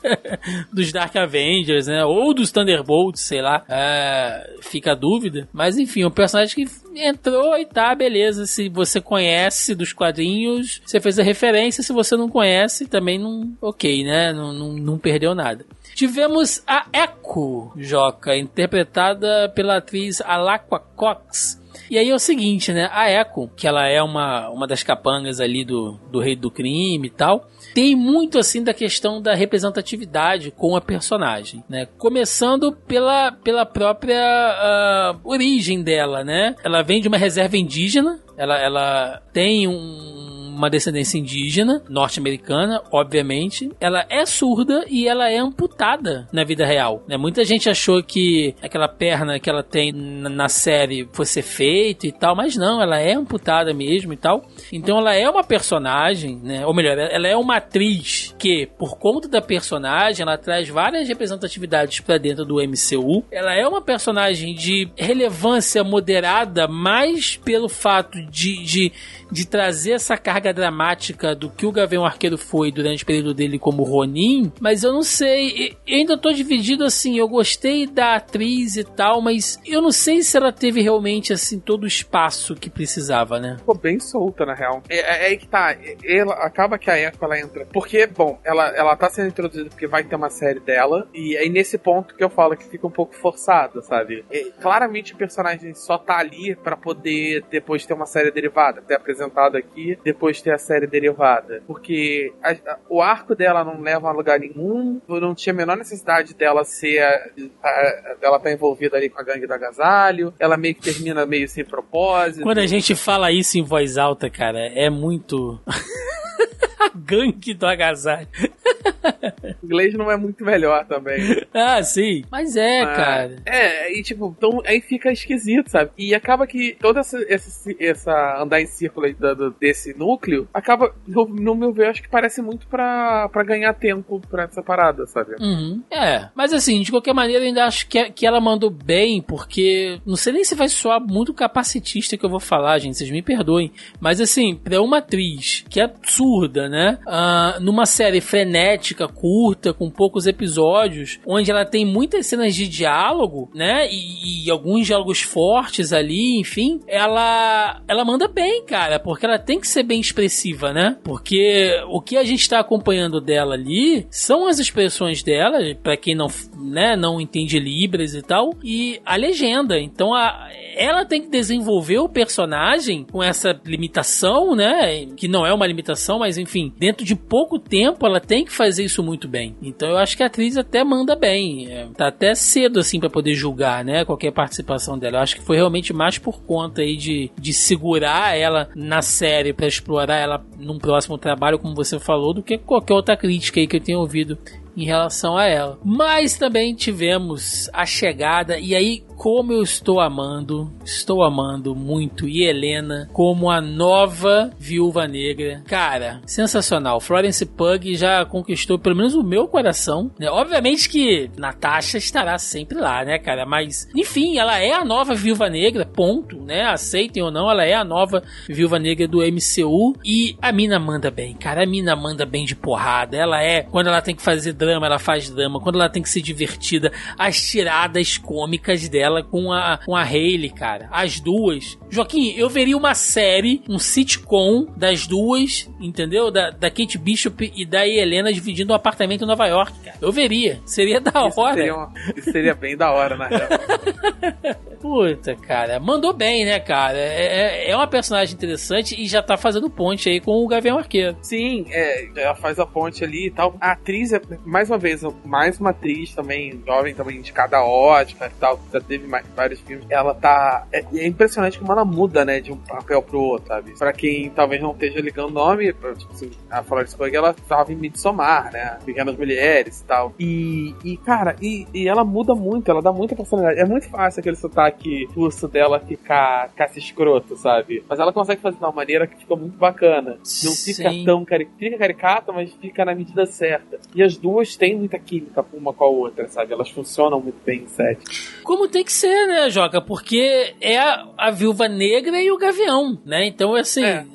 A: <laughs> dos Dark Avengers, né? Ou dos Thunderbolts, sei lá. É, fica a dúvida. Mas enfim, um personagem que entrou e tá, beleza. Se você conhece dos quadrinhos, você fez a referência. Se você não conhece, também não. Ok, né? Não, não, não perdeu nada. Tivemos a Echo, Joca, interpretada pela atriz Alaqua Cox. E aí é o seguinte, né? A Echo, que ela é uma, uma das capangas ali do, do rei do crime e tal, tem muito assim da questão da representatividade com a personagem, né? Começando pela, pela própria uh, origem dela, né? Ela vem de uma reserva indígena, ela, ela tem um uma descendência indígena, norte-americana, obviamente. Ela é surda e ela é amputada na vida real. Né? Muita gente achou que aquela perna que ela tem na série fosse feita e tal, mas não, ela é amputada mesmo e tal. Então ela é uma personagem, né? Ou melhor, ela é uma atriz que, por conta da personagem, ela traz várias representatividades para dentro do MCU. Ela é uma personagem de relevância moderada, mais pelo fato de, de, de trazer essa carga carga dramática do que o Gavião Arqueiro foi durante o período dele como Ronin, mas eu não sei, eu ainda tô dividido assim, eu gostei da atriz e tal, mas eu não sei se ela teve realmente assim todo o espaço que precisava, né?
B: Ficou bem solta, na real. É, é, é aí que tá, ela, acaba que a Echo ela entra, porque, bom, ela, ela tá sendo introduzida porque vai ter uma série dela, e aí nesse ponto que eu falo que fica um pouco forçado, sabe? E, claramente o personagem só tá ali para poder depois ter uma série derivada, ter apresentado aqui, depois ter a série derivada. Porque a, a, o arco dela não leva a lugar nenhum, não tinha a menor necessidade dela ser. A, dela estar tá envolvida ali com a gangue do agasalho. Ela meio que termina meio sem propósito.
A: Quando a gente fala isso em voz alta, cara, é muito. <laughs> <laughs> a gangue do agasalho. <laughs>
B: inglês não é muito melhor também.
A: ah, sim. Mas é, Mas, cara.
B: É, e tipo, então aí fica esquisito, sabe? E acaba que toda essa, essa, essa andar em círculo aí desse núcleo acaba, no, no, meu ver, acho que parece muito pra, pra ganhar tempo pra essa parada, sabe?
A: Uhum. É, mas assim, de qualquer maneira, eu ainda acho que, que ela mandou bem, porque não sei nem se vai soar muito capacitista que eu vou falar, gente, vocês me perdoem. Mas assim, pra uma atriz que é surda, né? Uh, numa série frenética, curta, com poucos episódios, onde ela tem muitas cenas de diálogo, né? E, e, alguns diálogos fortes ali, enfim, ela ela manda bem, cara, porque ela tem que ser bem expressiva, né? Porque o que a gente está acompanhando dela ali são as expressões dela, para quem não, né, não entende libras e tal, e a legenda. Então a ela tem que desenvolver o personagem com essa limitação, né? Que não é uma limitação, mas enfim, dentro de pouco tempo ela tem que fazer isso muito bem. Então eu acho que a atriz até manda bem. É, tá até cedo assim para poder julgar, né? Qualquer participação dela. Eu acho que foi realmente mais por conta aí de, de segurar ela na série para explorar ela num próximo trabalho, como você falou, do que qualquer outra crítica aí que eu tenha ouvido em relação a ela. Mas também tivemos a chegada, e aí como eu estou amando, estou amando muito e Helena como a nova Viúva Negra. Cara, sensacional. Florence Pug já conquistou pelo menos o meu coração. Né? Obviamente que Natasha estará sempre lá, né, cara? Mas, enfim, ela é a nova Viúva Negra, ponto, né? Aceitem ou não, ela é a nova Viúva Negra do MCU e a mina manda bem, cara. A mina manda bem de porrada. Ela é, quando ela tem que fazer drama, ela faz drama. Quando ela tem que ser divertida, as tiradas cômicas dela com a, com a Hayley, cara. As duas. Joaquim, eu veria uma série, um sitcom das duas, entendeu? Da, da Kate Bishop e da Helena dividindo um apartamento em Nova York, cara. Eu veria. Seria da
B: isso
A: hora.
B: Seria uma, isso seria bem da hora, na real. <laughs>
A: Puta, cara. Mandou bem, né, cara? É, é, é uma personagem interessante e já tá fazendo ponte aí com o Gavião Arqueiro.
B: Sim, é, ela faz a ponte ali e tal. A atriz, é, mais uma vez, mais uma atriz também, jovem também, de cada ótica e tal. Já teve mais, vários filmes. Ela tá. É, é, impressionante como ela muda, né, de um papel pro outro, sabe? Pra quem talvez não esteja ligando o nome, tipo assim, a Florence Pugh, ela tava em Midsommar, né? Pequenas Mulheres e tal. E, e cara, e, e ela muda muito, ela dá muita personalidade. É muito fácil aquele sotaque que o urso dela ficar, ficar se escroto, sabe? Mas ela consegue fazer de uma maneira que fica muito bacana. Não fica
A: Sim.
B: tão cari fica caricata, mas fica na medida certa. E as duas têm muita química uma com a outra, sabe? Elas funcionam muito bem em set.
A: Como tem que ser, né, Joca? Porque é a, a viúva negra e o gavião, né? Então, assim,
B: É.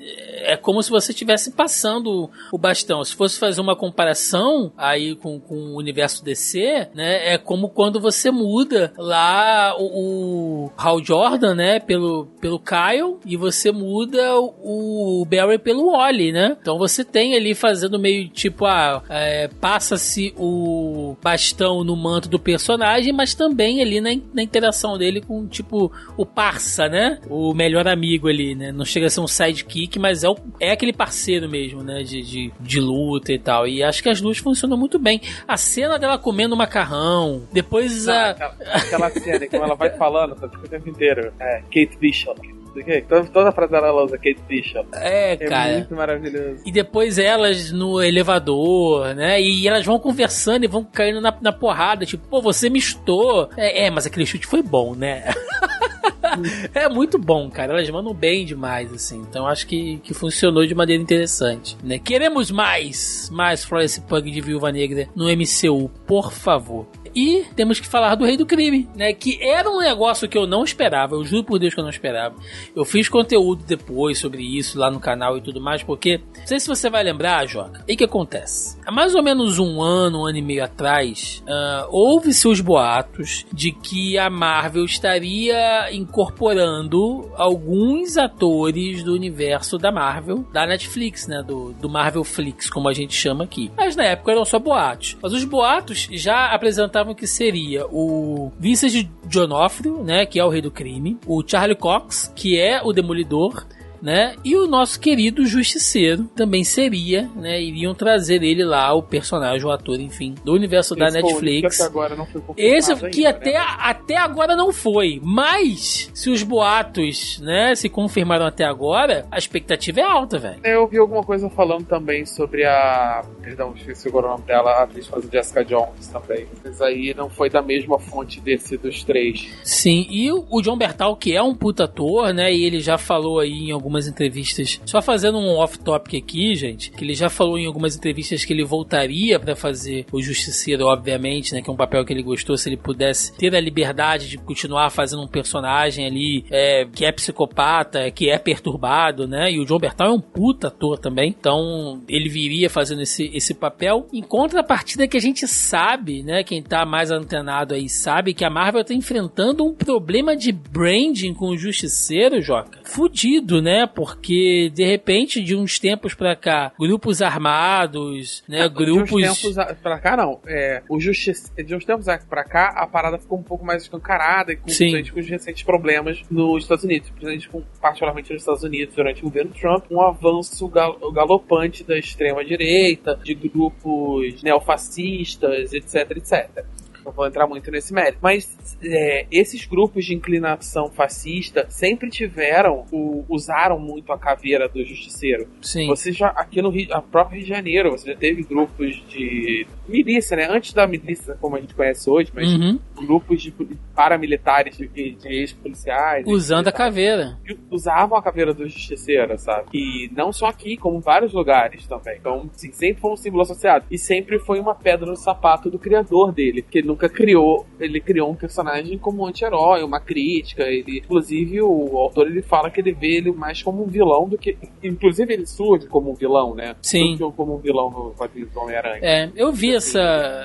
A: é, como se você estivesse passando o bastão. Se fosse fazer uma comparação aí com, com o universo DC, né? É como quando você muda lá o, o Hal Jordan, né? Pelo, pelo Kyle e você muda o, o Barry pelo Wally, né? Então você tem ali fazendo meio tipo, ah, é, passa-se o bastão no manto do personagem, mas também ali na, na interação dele com, tipo, o parça, né? O melhor amigo ali, né? Não chega a ser um sidekick, mas é, o, é aquele parceiro mesmo, né? De, de, de luta e tal. E acho que as duas funcionam muito bem. A cena dela comendo macarrão, depois a.
B: Aquela, aquela cena que ela vai falando tá, o tempo inteiro. É, Kate Bishop. Toda, toda a frase dela ela usa Kate Bishop.
A: É,
B: É
A: cara.
B: muito maravilhoso.
A: E depois elas no elevador, né? E elas vão conversando e vão caindo na, na porrada. Tipo, pô, você me chutou. É, é, mas aquele chute foi bom, né? <laughs> é muito bom, cara. Elas mandam bem demais, assim. Então acho que, que funcionou de maneira interessante, né? Queremos mais, mais Florence Pug de Viúva Negra no MCU, por favor. E temos que falar do Rei do Crime, né? Que era um negócio que eu não esperava. Eu juro por Deus que eu não esperava. Eu fiz conteúdo depois sobre isso lá no canal e tudo mais, porque não sei se você vai lembrar, Joca. E que acontece? Há mais ou menos um ano, um ano e meio atrás, ah, houve-se os boatos de que a Marvel estaria incorporando alguns atores do universo da Marvel, da Netflix, né? Do, do Marvel Flix, como a gente chama aqui. Mas na época eram só boatos. Mas os boatos já apresentavam que seria o Vincent D'Onofrio, né? Que é o rei do crime. O Charlie Cox, que é o Demolidor né? E o nosso querido Justiceiro também seria, né? Iriam trazer ele lá, o personagem, o ator, enfim, do universo da
B: Esse
A: Netflix.
B: até agora não foi
A: Esse que
B: ainda,
A: até,
B: né?
A: até agora não foi. Mas, se os boatos, né, se confirmaram até agora, a expectativa é alta, velho.
B: Eu vi alguma coisa falando também sobre a. Perdão, esqueci agora o nome dela, a atriz faz Jessica Jones também. Mas aí não foi da mesma fonte desse dos três.
A: Sim, e o o John Bertal, que é um puta ator, né? E ele já falou aí em algumas entrevistas, só fazendo um off-topic aqui, gente, que ele já falou em algumas entrevistas que ele voltaria pra fazer o Justiceiro, obviamente, né? Que é um papel que ele gostou, se ele pudesse ter a liberdade de continuar fazendo um personagem ali é, que é psicopata, que é perturbado, né? E o John Bertal é um puta ator também, então ele viria fazendo esse, esse papel. Em contrapartida que a gente sabe, né? Quem tá mais antenado aí sabe que a Marvel tá enfrentando um problema de branding com o Justiceiro, Joca. Fudido, né? Porque de repente, de uns tempos pra cá, grupos armados, né? grupos.
B: De uns tempos pra cá, não. É, o justiça, de uns tempos pra cá, a parada ficou um pouco mais escancarada e com, com os recentes problemas nos Estados Unidos. Principalmente com, particularmente nos Estados Unidos, durante o governo Trump, um avanço gal- galopante da extrema-direita, de grupos neofascistas, etc, etc. Não vou entrar muito nesse mérito. Mas é, esses grupos de inclinação fascista sempre tiveram, o- usaram muito a caveira do justiceiro.
A: Sim.
B: Você já, aqui no Rio, a próprio Rio de Janeiro, você já teve grupos de milícia, né? Antes da milícia como a gente conhece hoje, mas
A: Uhum.
B: grupos de paramilitares, de, de ex-policiais.
A: Usando a caveira.
B: usavam a caveira do justiceiro, sabe? E não só aqui, como em vários lugares também. Então, assim, sempre foi um símbolo associado. E sempre foi uma pedra no sapato do criador dele, porque ele nunca criou, ele criou um personagem como um anti-herói, uma crítica. Ele, inclusive, o autor ele fala que ele vê ele mais como um vilão do que. Inclusive, ele surge como um vilão, né?
A: Sim.
B: Que como um vilão no quadrinho do Homem-Aranha.
A: É, eu vi essa,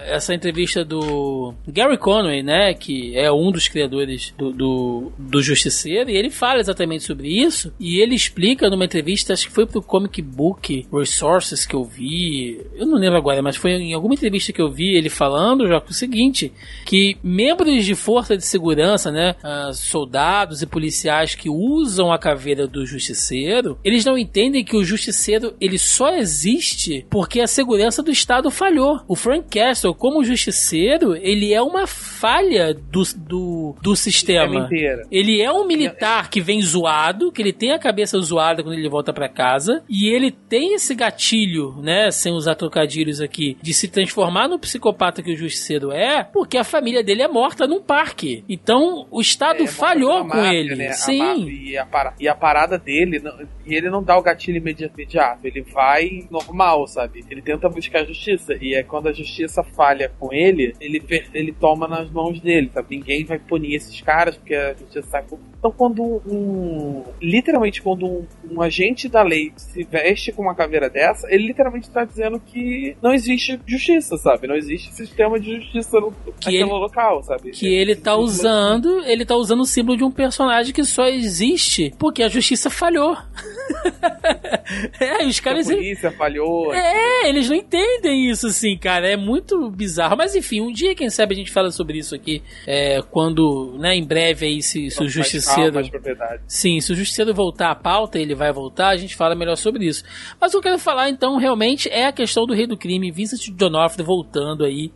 A: essa entrevista do Gary Conway, né? Que é um dos criadores do, do, do Justiceiro, e ele fala exatamente sobre isso. E ele explica numa entrevista, acho que foi pro Comic Book Resources que eu vi. Eu não lembro agora, mas foi em alguma entrevista que eu vi ele falando, já o seguinte: que membros de força de segurança, né? ah, soldados e policiais que usam a caveira do Justiceiro, eles não entendem que o Justiceiro ele só existe porque a segurança do Estado falhou. O Frank Castle, como Justiceiro, ele é uma falha do, do, do sistema. Ele é um militar que vem zoado, que ele tem a cabeça zoada quando ele volta pra casa, e ele tem esse gatilho, né, sem usar trocadilhos aqui, de se transformar no psicopata que o Justiceiro é, porque a família dele é morta num parque. Então o Estado
B: É,
A: falhou com
B: máfia,
A: ele.
B: né? A
A: Sim.
B: máfia E a, e a parada dele, e ele não dá o gatilho imedi- imediato, ele vai normal, sabe? Ele tenta buscar a justiça, e é quando a justiça falha com ele, ele, ele toma nas mãos dele, sabe? Ninguém vai punir esses caras, porque a justiça sai com... Então quando um... Literalmente, quando um, um agente da lei se veste com uma caveira dessa, ele literalmente tá dizendo que não existe justiça, sabe? Não existe sistema de justiça no, naquele
A: ele-
B: local, sabe?
A: Que ele tá usando, ele tá usando o símbolo de um personagem que só existe porque a justiça falhou. <laughs> é, os
B: a
A: caras.
B: polícia falhou.
A: É, eles não entendem isso, assim, cara. É muito bizarro. Mas enfim, um dia, quem sabe, a gente fala sobre isso aqui. É, quando, né, em breve aí, se, se o
B: mais
A: justiceiro.
B: calma, mais propriedade.
A: Sim, se o Justiceiro voltar à pauta, ele vai voltar, a gente fala melhor sobre isso. Mas o que eu quero falar, então, realmente é a questão do Rei do Crime, Vincent D'Onofrio voltando aí.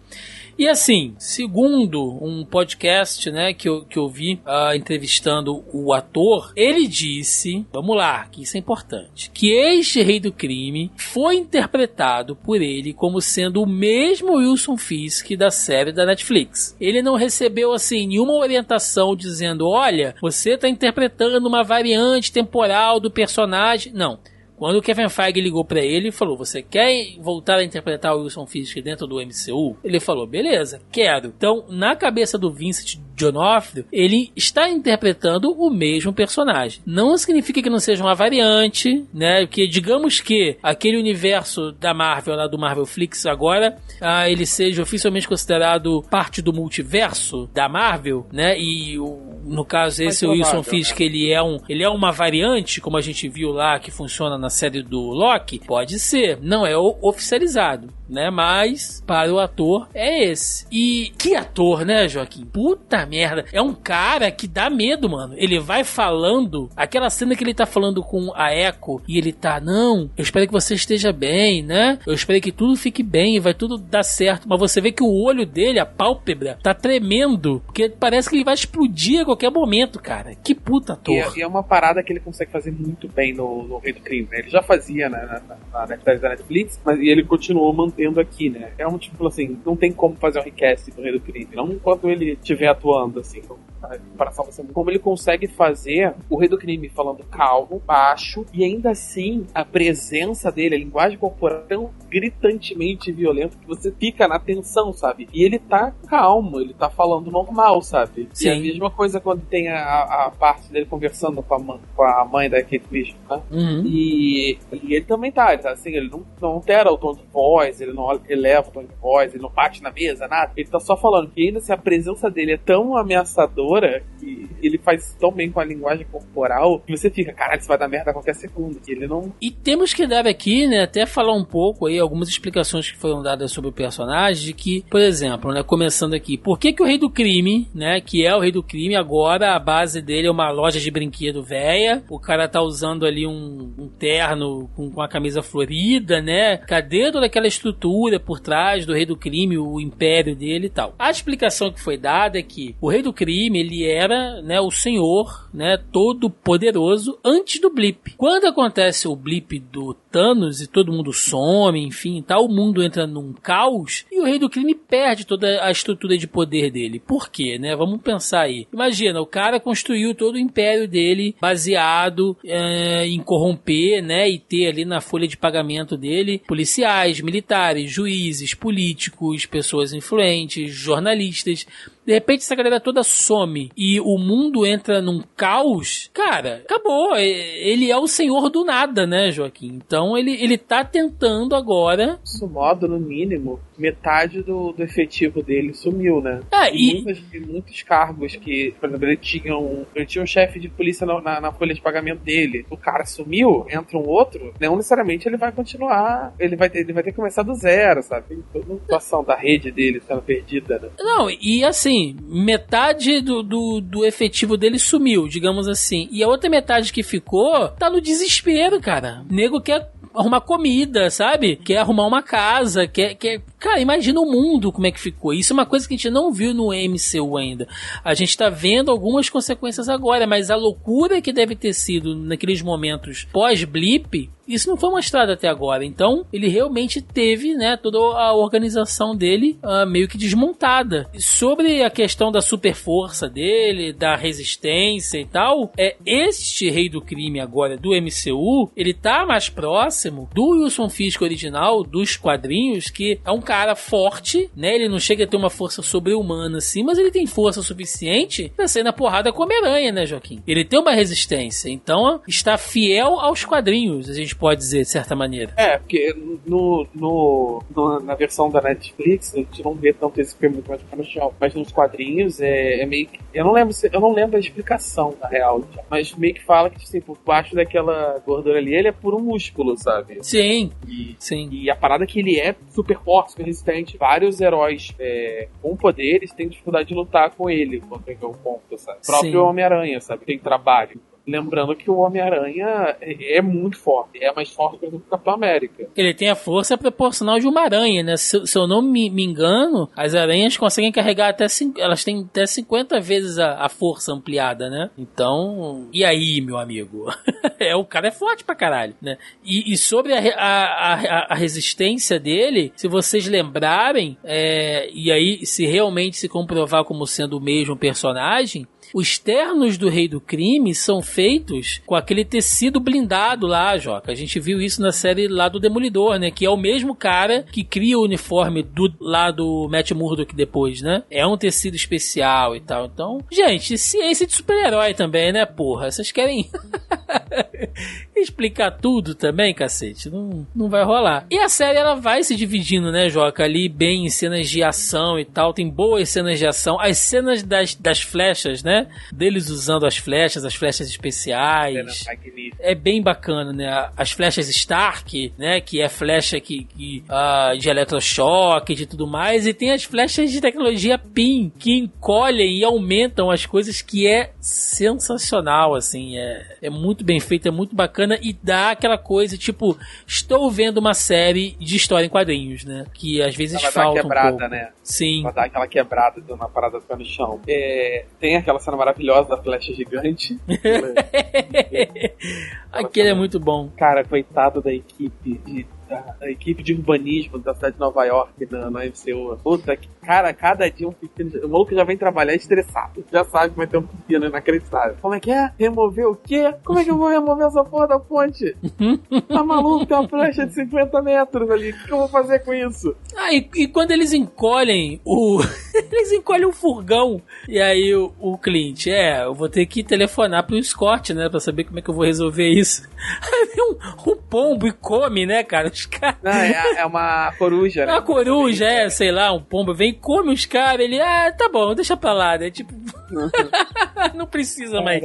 A: E assim, segundo um podcast, né, que eu, que eu vi ah, entrevistando o ator, ele disse, vamos lá, que isso é importante, que este Rei do Crime foi interpretado por ele como sendo o mesmo Wilson Fisk da série da Netflix. Ele não recebeu, assim, nenhuma orientação dizendo, olha, você está interpretando uma variante temporal do personagem. Não. Quando o Kevin Feige ligou pra ele e falou: Você quer voltar a interpretar o Wilson Fisk dentro do MCU? Ele falou: Beleza, quero. Então, na cabeça do Vincent D'Onofrio, ele está interpretando o mesmo personagem. Não significa que não seja uma variante, né? Porque digamos que aquele universo da Marvel, lá do Marvel Flix agora, ah, ele seja oficialmente considerado parte do multiverso da Marvel, né? E o- no caso esse o Wilson Fisk ele é um ele é uma variante, como a gente viu lá que funciona na série do Loki, pode ser, não é oficializado, né? Mas para o ator é esse. E que ator, né, Joaquim? Puta merda, é um cara que dá medo, mano. Ele vai falando, aquela cena que ele tá falando com a Echo e ele tá, não, eu espero que você esteja bem, né? Eu espero que tudo fique bem e vai tudo dar certo. Mas você vê que o olho dele, a pálpebra, tá tremendo, porque parece que ele vai explodir a qualquer momento, cara. Que puta
B: E
A: ator.
B: é, e é uma parada que ele consegue fazer muito bem no, no Rei do Crime, né? Ele já fazia né, na, na, na da Netflix, mas e ele continuou mantendo aqui, né? É um tipo assim, não tem como fazer um recast do Rei do Crime, não enquanto ele estiver atuando, assim. A comparação vai ser muito- Como ele consegue fazer o Rei do Crime falando calmo, baixo, e ainda assim a presença dele, a linguagem corporal gritantemente violenta que você fica na tensão, sabe? E ele tá calmo, ele tá falando normal, sabe?
A: Sim.
B: E a mesma coisa quando tem a, a parte dele conversando com a, mãe, com a mãe da Kate Bishop, né?
A: Uhum.
B: E, e ele também tá, ele tá assim, ele não, não altera o tom de voz, ele não eleva o tom de voz, ele não bate na mesa, nada. Ele tá só falando que ainda assim a presença dele é tão ameaçadora que ele faz tão bem com a linguagem corporal que você fica, caralho, isso vai dar merda a qualquer segundo. E ele não.
A: E temos que dar aqui, né, até falar um pouco aí, algumas explicações que foram dadas sobre o personagem, de que, por exemplo, né, começando aqui, por que que o Rei do Crime, né, que é o Rei do Crime, agora a base dele é uma loja de brinquedo velha, o cara tá usando ali um, um terno com, com a camisa florida, né, cadê toda aquela estrutura por trás do Rei do Crime, o império dele e tal. A explicação que foi dada é que o Rei do Crime, ele era, né, o senhor, né, todo poderoso antes do blip. Quando acontece o blip do Thanos e todo mundo some, enfim, tal, o mundo entra num caos e o Rei do Crime perde toda a estrutura de poder dele. Por quê, né? Vamos pensar aí. Imagina, o cara construiu todo o império dele baseado eh, em corromper, né, e ter ali na folha de pagamento dele policiais, militares, juízes, políticos, pessoas influentes, jornalistas. De repente essa galera toda some e o mundo entra num caos, cara, acabou. Ele é o senhor do nada, né, Joaquim? Então ele, ele tá tentando agora.
B: Isso modo, no mínimo, metade do, do efetivo dele sumiu, né?
A: É,
B: E
A: e,
B: muitos, muitos cargos que, por exemplo, ele tinha um, ele tinha um chefe de polícia na, na, na folha de pagamento dele. O cara sumiu, entra um outro, não necessariamente ele vai continuar, ele vai ter, ele vai ter que começar do zero, sabe? Tem toda uma situação da rede dele sendo perdida, né?
A: Não, e assim, metade do, do, do efetivo dele sumiu, digamos assim. E a outra metade que ficou tá no desespero, cara. O nego quer arrumar comida, sabe? Quer arrumar uma casa, quer. quer... cara, imagina o mundo como é que ficou. Isso é uma coisa que a gente não viu no MCU ainda. A gente tá vendo algumas consequências agora, mas a loucura que deve ter sido naqueles momentos pós-blip isso não foi mostrado até agora. Então, ele realmente teve, né, toda a organização dele uh, meio que desmontada. Sobre a questão da super força dele, da resistência e tal, é este rei do crime agora do MCU, ele tá mais próximo do Wilson Fisk original, dos quadrinhos, que é um cara forte, né? Ele não chega a ter uma força sobre-humana assim, mas ele tem força suficiente pra sair na porrada com Homem-Aranha, né, Joaquim? Ele tem uma resistência, então está fiel aos quadrinhos. A gente pode dizer, de certa maneira.
B: É, porque no, no, no, na versão da Netflix, a gente não vê tanto esse filme mais no chão. Mas nos quadrinhos é, é, meio que. Eu não lembro se, eu não lembro a explicação, na real. Mas meio que fala que, assim, por baixo daquela gordura ali, ele é por um músculo, sabe?
A: Sim.
B: E,
A: sim.
B: E a parada é que ele é super forte, resistente. Vários heróis é, com poderes têm dificuldade de lutar com ele, quando tem o ponto, sabe? O próprio Homem-Aranha, sabe? Tem trabalho. Lembrando que o Homem-Aranha é, é muito forte, é mais forte que o Capitão América.
A: Ele tem a força proporcional de uma aranha, né? Se, se eu não me, me, engano, as aranhas conseguem carregar até. Elas têm até 50 vezes a, a força ampliada, né? Então. E aí, meu amigo? <laughs> é, o cara é forte pra caralho, né? E, e sobre a, a, a, resistência dele, se vocês lembrarem, é, e aí se realmente se comprovar como sendo o mesmo personagem, os ternos do Rei do Crime são feitos com aquele tecido blindado lá, Joca. A gente viu isso na série lá do Demolidor, né? Que é o mesmo cara que cria o uniforme do lá do Matt Murdock depois, né? É um tecido especial e tal. Então, gente, ciência de super-herói também, né, porra? Vocês querem <laughs> <laughs> <laughs> explicar tudo também, cacete? Não, não vai rolar. E a série, ela vai se dividindo, né, Joca? Ali bem em cenas de ação e tal. Tem boas cenas de ação. As cenas das, das flechas, né? Deles usando as flechas, as flechas especiais. É bem bacana, né? As flechas Stark, né? Que é flecha que, que uh, de eletrochoque, de tudo mais. E tem as flechas de tecnologia PIN, que encolhem e aumentam as coisas, que é sensacional, assim. É, é muito bem feito, é muito bacana e dá aquela coisa, tipo, estou vendo uma série de história em quadrinhos, né? Que às vezes falta
B: quebrada,
A: um pouco.
B: né?
A: Sim.
B: Dar aquela quebrada na parada ficar no chão. É, tem aquela cena maravilhosa da flecha gigante. <laughs>
A: Aquele é muito bom.
B: Cara, coitado da equipe de da, equipe de urbanismo da cidade de Nova York na, na MCU. Puta, que, cara, cada dia um pepino. O maluco já vem trabalhar estressado. Já sabe que vai ter um pepino inacreditável. Como é que é? Remover o quê? Como é que eu vou remover essa porra da ponte? tá maluco? Tem uma flecha de 50 metros ali. O que, eu vou fazer com isso?
A: Ah, e, e quando eles encolhem o. <laughs> eles encolhem o furgão. E aí o, o Clint, é, eu vou ter que telefonar pro Scott, né? Pra saber como é que eu vou resolver isso. <laughs> Aí vem um, um pombo e come, né, cara? Os caras.
B: Não, é, é, uma coruja, né?
A: Uma coruja, é, sei lá, um pombo. Vem come os caras. Ele, ah, tá bom, deixa pra lá, né? Tipo. <laughs> não precisa mais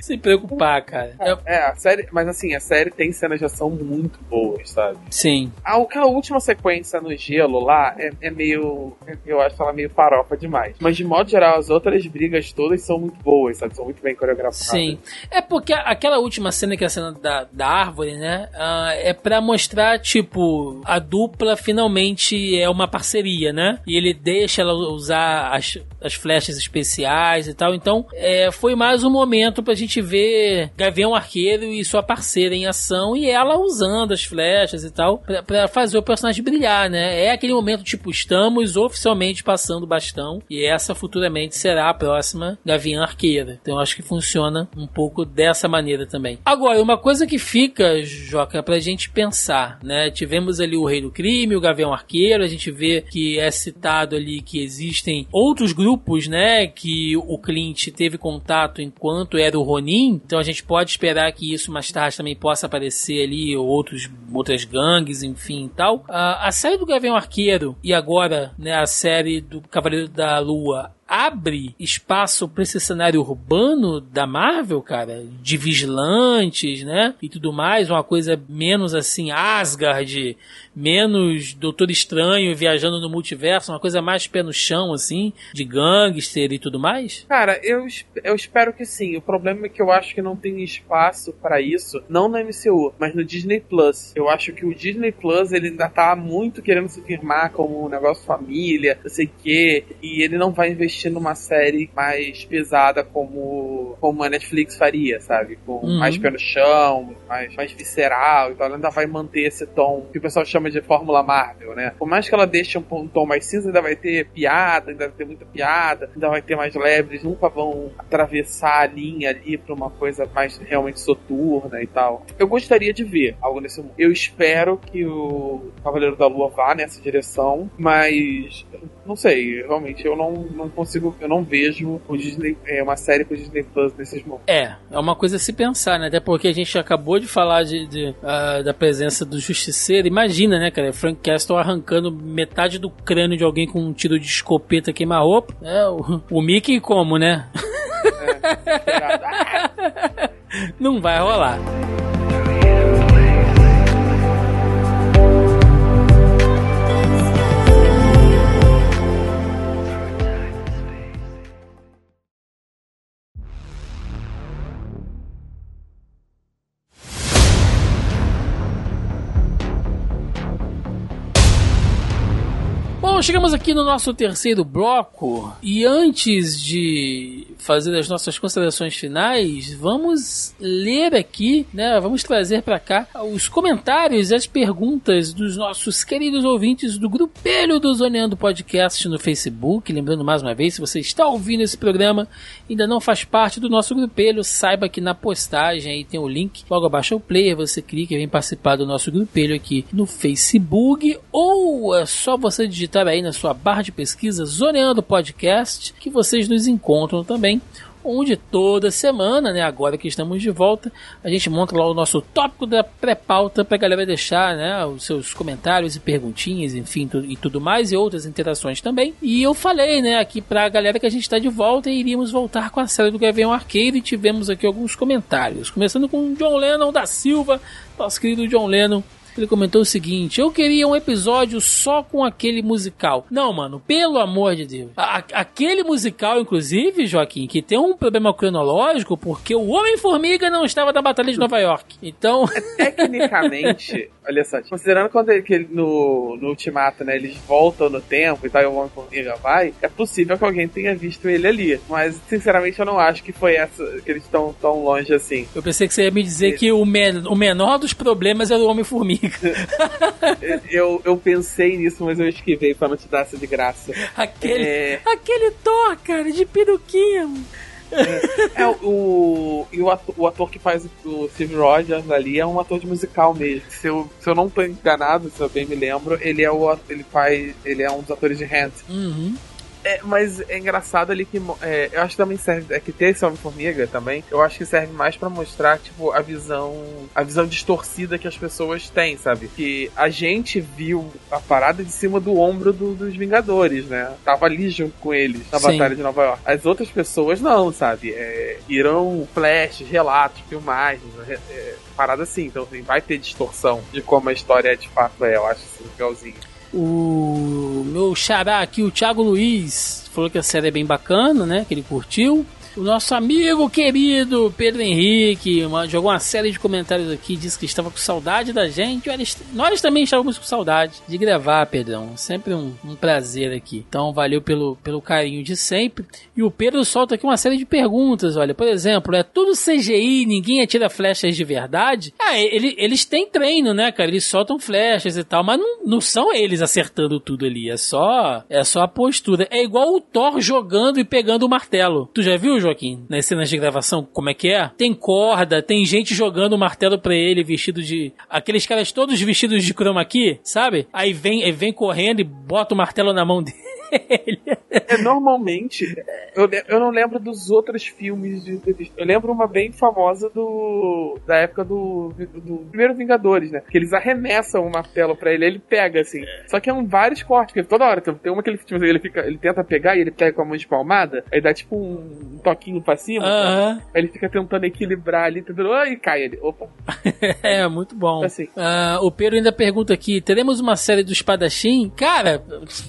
A: se preocupar, cara.
B: É, é, a série, mas assim, a série tem cenas de ação muito boas, sabe?
A: Sim.
B: A, aquela última sequência no gelo lá é, é meio. Eu acho ela meio farofa demais. Mas de modo geral, as outras brigas todas são muito boas, sabe? São muito bem coreografadas.
A: Sim. É porque aquela última cena, que é a cena da, da árvore, né? Uh, é pra mostrar, tipo, a dupla finalmente é uma parceria, né? E ele deixa ela usar as, as flechas especiais e tal. Então, é, foi mais um momento pra gente ver Gavião Arqueiro e sua parceira em ação e ela usando as flechas e tal pra, pra fazer o personagem brilhar, né? É aquele momento, tipo, estamos oficialmente passando o bastão e essa futuramente será a próxima Gavião Arqueira. Então, acho que funciona um pouco dessa maneira também. Agora, uma coisa que fica, Joca, pra gente pensar, né? Tivemos ali o Rei do Crime, o Gavião Arqueiro, a gente vê que é citado ali que existem outros grupos, né? Que o Clint teve contato enquanto era o Ronin, então a gente pode esperar que isso mais tarde também possa aparecer ali, outros, outras gangues, enfim e tal. a série do Gavião Arqueiro e agora, né, a série do Cavaleiro da Lua abre espaço para esse cenário urbano da Marvel, cara, de vigilantes, né? E tudo mais, uma coisa menos assim, Asgard, menos Doutor Estranho viajando no multiverso, uma coisa mais pé no chão, assim, de gangster e tudo mais?
B: Cara, eu, eu espero que sim. O problema é que eu acho que não tem espaço para isso, não no MCU, mas no Disney Plus. Eu acho que o Disney Plus ele ainda tá muito querendo se firmar como um negócio família, não sei o quê, e ele não vai investir numa série mais pesada como, como a Netflix faria, sabe? Com uhum. mais pé no chão, mais, mais visceral, então ela ainda vai manter esse tom que o pessoal chama de Fórmula Marvel, né? Por mais que ela deixe um, um tom mais cinza, ainda vai ter piada, ainda vai ter muita piada, ainda vai ter mais leve, eles nunca vão atravessar a linha ali pra uma coisa mais realmente soturna e tal. Eu gostaria de ver algo nesse mundo. Eu espero que o Cavaleiro da Lua vá nessa direção, mas não sei, realmente eu não, não consigo, eu não vejo o Disney, é, uma série com o Disney Plus nesses momentos.
A: É, é uma coisa a se pensar, né? Até porque a gente acabou de falar de, de uh, da presença do Justiceiro. Imagina, né, cara? Frank Castle arrancando metade do crânio de alguém com um tiro de escopeta queima-roupa. É, o, o Mickey como, né? É, <laughs> não vai rolar. Chegamos aqui no nosso terceiro bloco e antes de fazer as nossas considerações finais, vamos ler aqui, né? Vamos trazer para cá os comentários e as perguntas dos nossos queridos ouvintes do grupelho do Zoneando Podcast no Facebook. Lembrando mais uma vez, se você está ouvindo esse programa ainda não faz parte do nosso grupelho, saiba que na postagem aí tem o link, logo abaixo é o player, você clica e vem participar do nosso grupelho aqui no Facebook ou é só você digitar aí na sua barra de pesquisa Zoneando Podcast, que vocês nos encontram também onde toda semana, né, agora que estamos de volta, a gente monta lá o nosso tópico da pré-pauta para a galera deixar, né, os seus comentários e perguntinhas, enfim, e tudo mais e outras interações também. E eu falei, né, aqui para a galera que a gente está de volta e iríamos voltar com a série do Gavião Arcade e tivemos aqui alguns comentários, começando com John Lennon da Silva, nosso querido John Lennon, ele comentou o seguinte: Eu queria um episódio só com aquele musical. Não, mano, pelo amor de Deus. A, aquele musical, inclusive, Joaquim, que tem um problema cronológico, porque o Homem-Formiga não estava na Batalha de Nova York. Então.
B: Tecnicamente, <laughs> olha só, considerando quando ele, ele, no, no Ultimato, né, eles voltam no tempo e tal, e o Homem-Formiga vai, é possível que alguém tenha visto ele ali. Mas, sinceramente, eu não acho que foi essa, que eles estão tão longe assim.
A: Eu pensei que você ia me dizer que o, men o menor dos problemas era o Homem-Formiga. <laughs>
B: eu, eu pensei nisso, mas eu esquivei pra não te dar essa de graça.
A: Aquele, é... aquele Thor, cara, de peruquinha.
B: É, é, o, e o ator, o ator que faz o Steve Rogers ali é um ator de musical mesmo. Se eu, se eu não tô enganado, se eu bem me lembro, ele é o ele faz ele é um dos atores de Hand.
A: Uhum.
B: É, mas é engraçado ali que é, eu acho que também serve é que ter esse Homem-Formiga também, eu acho que serve mais para mostrar tipo a visão a visão distorcida que as pessoas têm, sabe? Que a gente viu a parada de cima do ombro do, dos Vingadores, né? Tava ali junto com eles na Sim. batalha de Nova York. As outras pessoas não, sabe? É, irão flashes, relatos, filmagens, é, parada assim. Então assim, vai ter distorção de como a história de fato é. Eu acho assim, legalzinho.
A: O meu xará aqui, o Thiago Luiz, falou que a série é bem bacana, né? Que ele curtiu. O nosso amigo querido Pedro Henrique uma, jogou uma série de comentários aqui, disse que estava com saudade da gente. Nós também estávamos com saudade de gravar, Pedrão. Sempre um, um, prazer aqui. Então, valeu pelo, pelo carinho de sempre. E o Pedro solta aqui uma série de perguntas. Olha, por exemplo, é tudo CGI, ninguém atira flechas de verdade? Ah, ele, eles têm treino, né, cara? Eles soltam flechas e tal, mas não, não são eles acertando tudo ali. É só, é só a postura. É igual o Thor jogando e pegando o martelo. Tu já viu, João? Joaquim, nas cenas de gravação, como é que é? Tem corda, tem gente jogando o martelo pra ele vestido de. Aqueles caras todos vestidos de chroma key, sabe? Aí vem, vem correndo e bota o martelo na mão <laughs> dele.
B: É, normalmente, Eu, eu não lembro dos outros filmes de Eu lembro uma bem famosa do. da época do. do, do primeiro Vingadores, né? Que eles arremessam o martelo pra ele, ele pega, assim. Só que é um vários cortes, porque toda hora tem uma que ele, tipo, ele, fica, ele tenta pegar e ele pega com a mão espalmada, aí dá tipo um toquinho pra cima. Uh -huh. Aí ele fica tentando equilibrar ali, tentando. E cai ele. Opa. <laughs>
A: é, muito bom. Assim. Uh, o Pedro ainda pergunta aqui: teremos uma série do espadachim? Cara,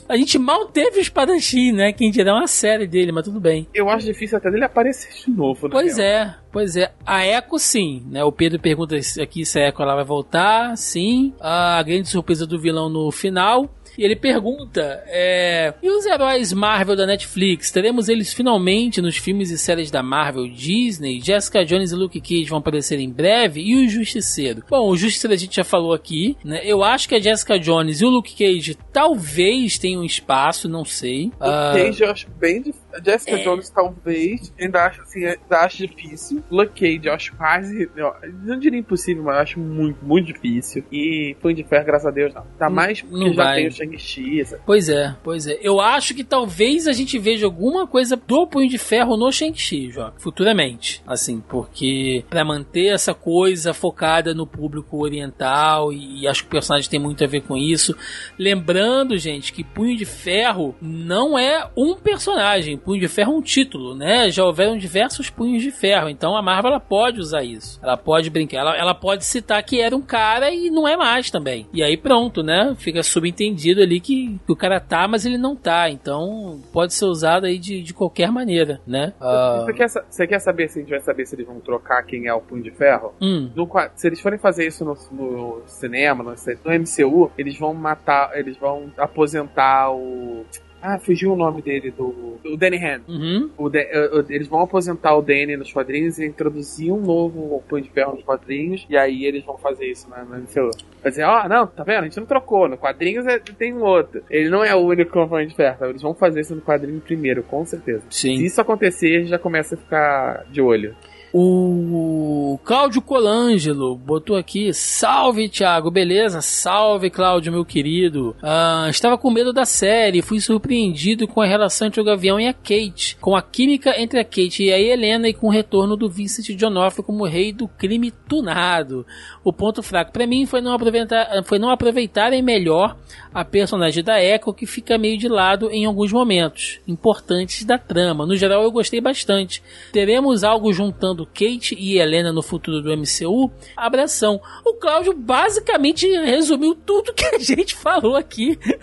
A: a gente mal teve o espadachim, né? Quem dirá uma série dele, mas tudo bem.
B: Eu acho difícil até dele aparecer de novo,
A: Pois real. é, pois é. A Echo, sim, né? O Pedro pergunta aqui se a Echo ela vai voltar, sim. A grande surpresa do vilão no final. E ele pergunta: é, e os heróis Marvel da Netflix? Teremos eles finalmente nos filmes e séries da Marvel Disney? Jessica Jones e Luke Cage vão aparecer em breve? E o Justiceiro? Bom, o Justiceiro a gente já falou aqui, né? Eu acho que a Jessica Jones e o Luke Cage talvez tenham espaço, não sei.
B: O uh... Cage eu acho bem difícil. A Jessica é... Jones talvez, ainda acho, assim, ainda acho difícil. Luke Cage eu acho quase, eu não diria impossível, mas eu acho muito, muito difícil. E Punho de Ferro, graças a Deus, não. Tá mais porque não já vai. tem o Shang-Chi.
A: Pois é, pois é. Eu acho que talvez a gente veja alguma coisa do Punho de Ferro no Shang-Chi, futuramente. Assim, porque para manter essa coisa focada no público oriental e, e acho que o personagem tem muito a ver com isso. Lembrando, gente, que Punho de Ferro não é um personagem. Punho de Ferro é um título, né? Já houveram diversos punhos de ferro. Então a Marvel ela pode usar isso. Ela pode brincar. Ela, ela pode citar que era um cara e não é mais também. E aí pronto, né? Fica subentendido ali que que, o cara tá, mas ele não tá. Então pode ser usado aí de, de qualquer maneira, né?
B: Uh... Você, quer, você quer saber se a gente vai saber se eles vão trocar quem é o Punho de Ferro?
A: Hum.
B: No, se eles forem fazer isso no, no cinema, no, no MCU, eles vão matar, eles vão aposentar o ah, fugiu o nome dele, do. O Danny Hand.
A: Uhum.
B: O de, uh, eles vão aposentar o Danny nos quadrinhos e introduzir um novo Punho de Ferro nos quadrinhos. E aí eles vão fazer isso na, na MCU. Vai dizer, ó, oh, não, tá vendo? A gente não trocou. No quadrinhos é, tem um outro. Ele não é o único Punho de Ferro. Eles vão fazer isso no quadrinho primeiro, com certeza.
A: Sim.
B: Se isso acontecer, a gente já começa a ficar de olho.
A: O Cláudio Colangelo botou aqui: Salve, Thiago, beleza? Salve, Cláudio, meu querido. Ah, estava com medo da série, fui surpreendido com a relação entre o Gavião e a Kate, com a química entre a Kate e a Helena e com o retorno do Vincent D'Onofrio como rei do crime tunado. O ponto fraco para mim foi não, aproveitar, foi não aproveitarem melhor a personagem da Echo, que fica meio de lado em alguns momentos importantes da trama. No geral, eu gostei bastante. Teremos algo juntando Kate e Helena no futuro do MCU? Abração. O Cláudio basicamente resumiu tudo que a <laughs> gente falou aqui.
B: Tudo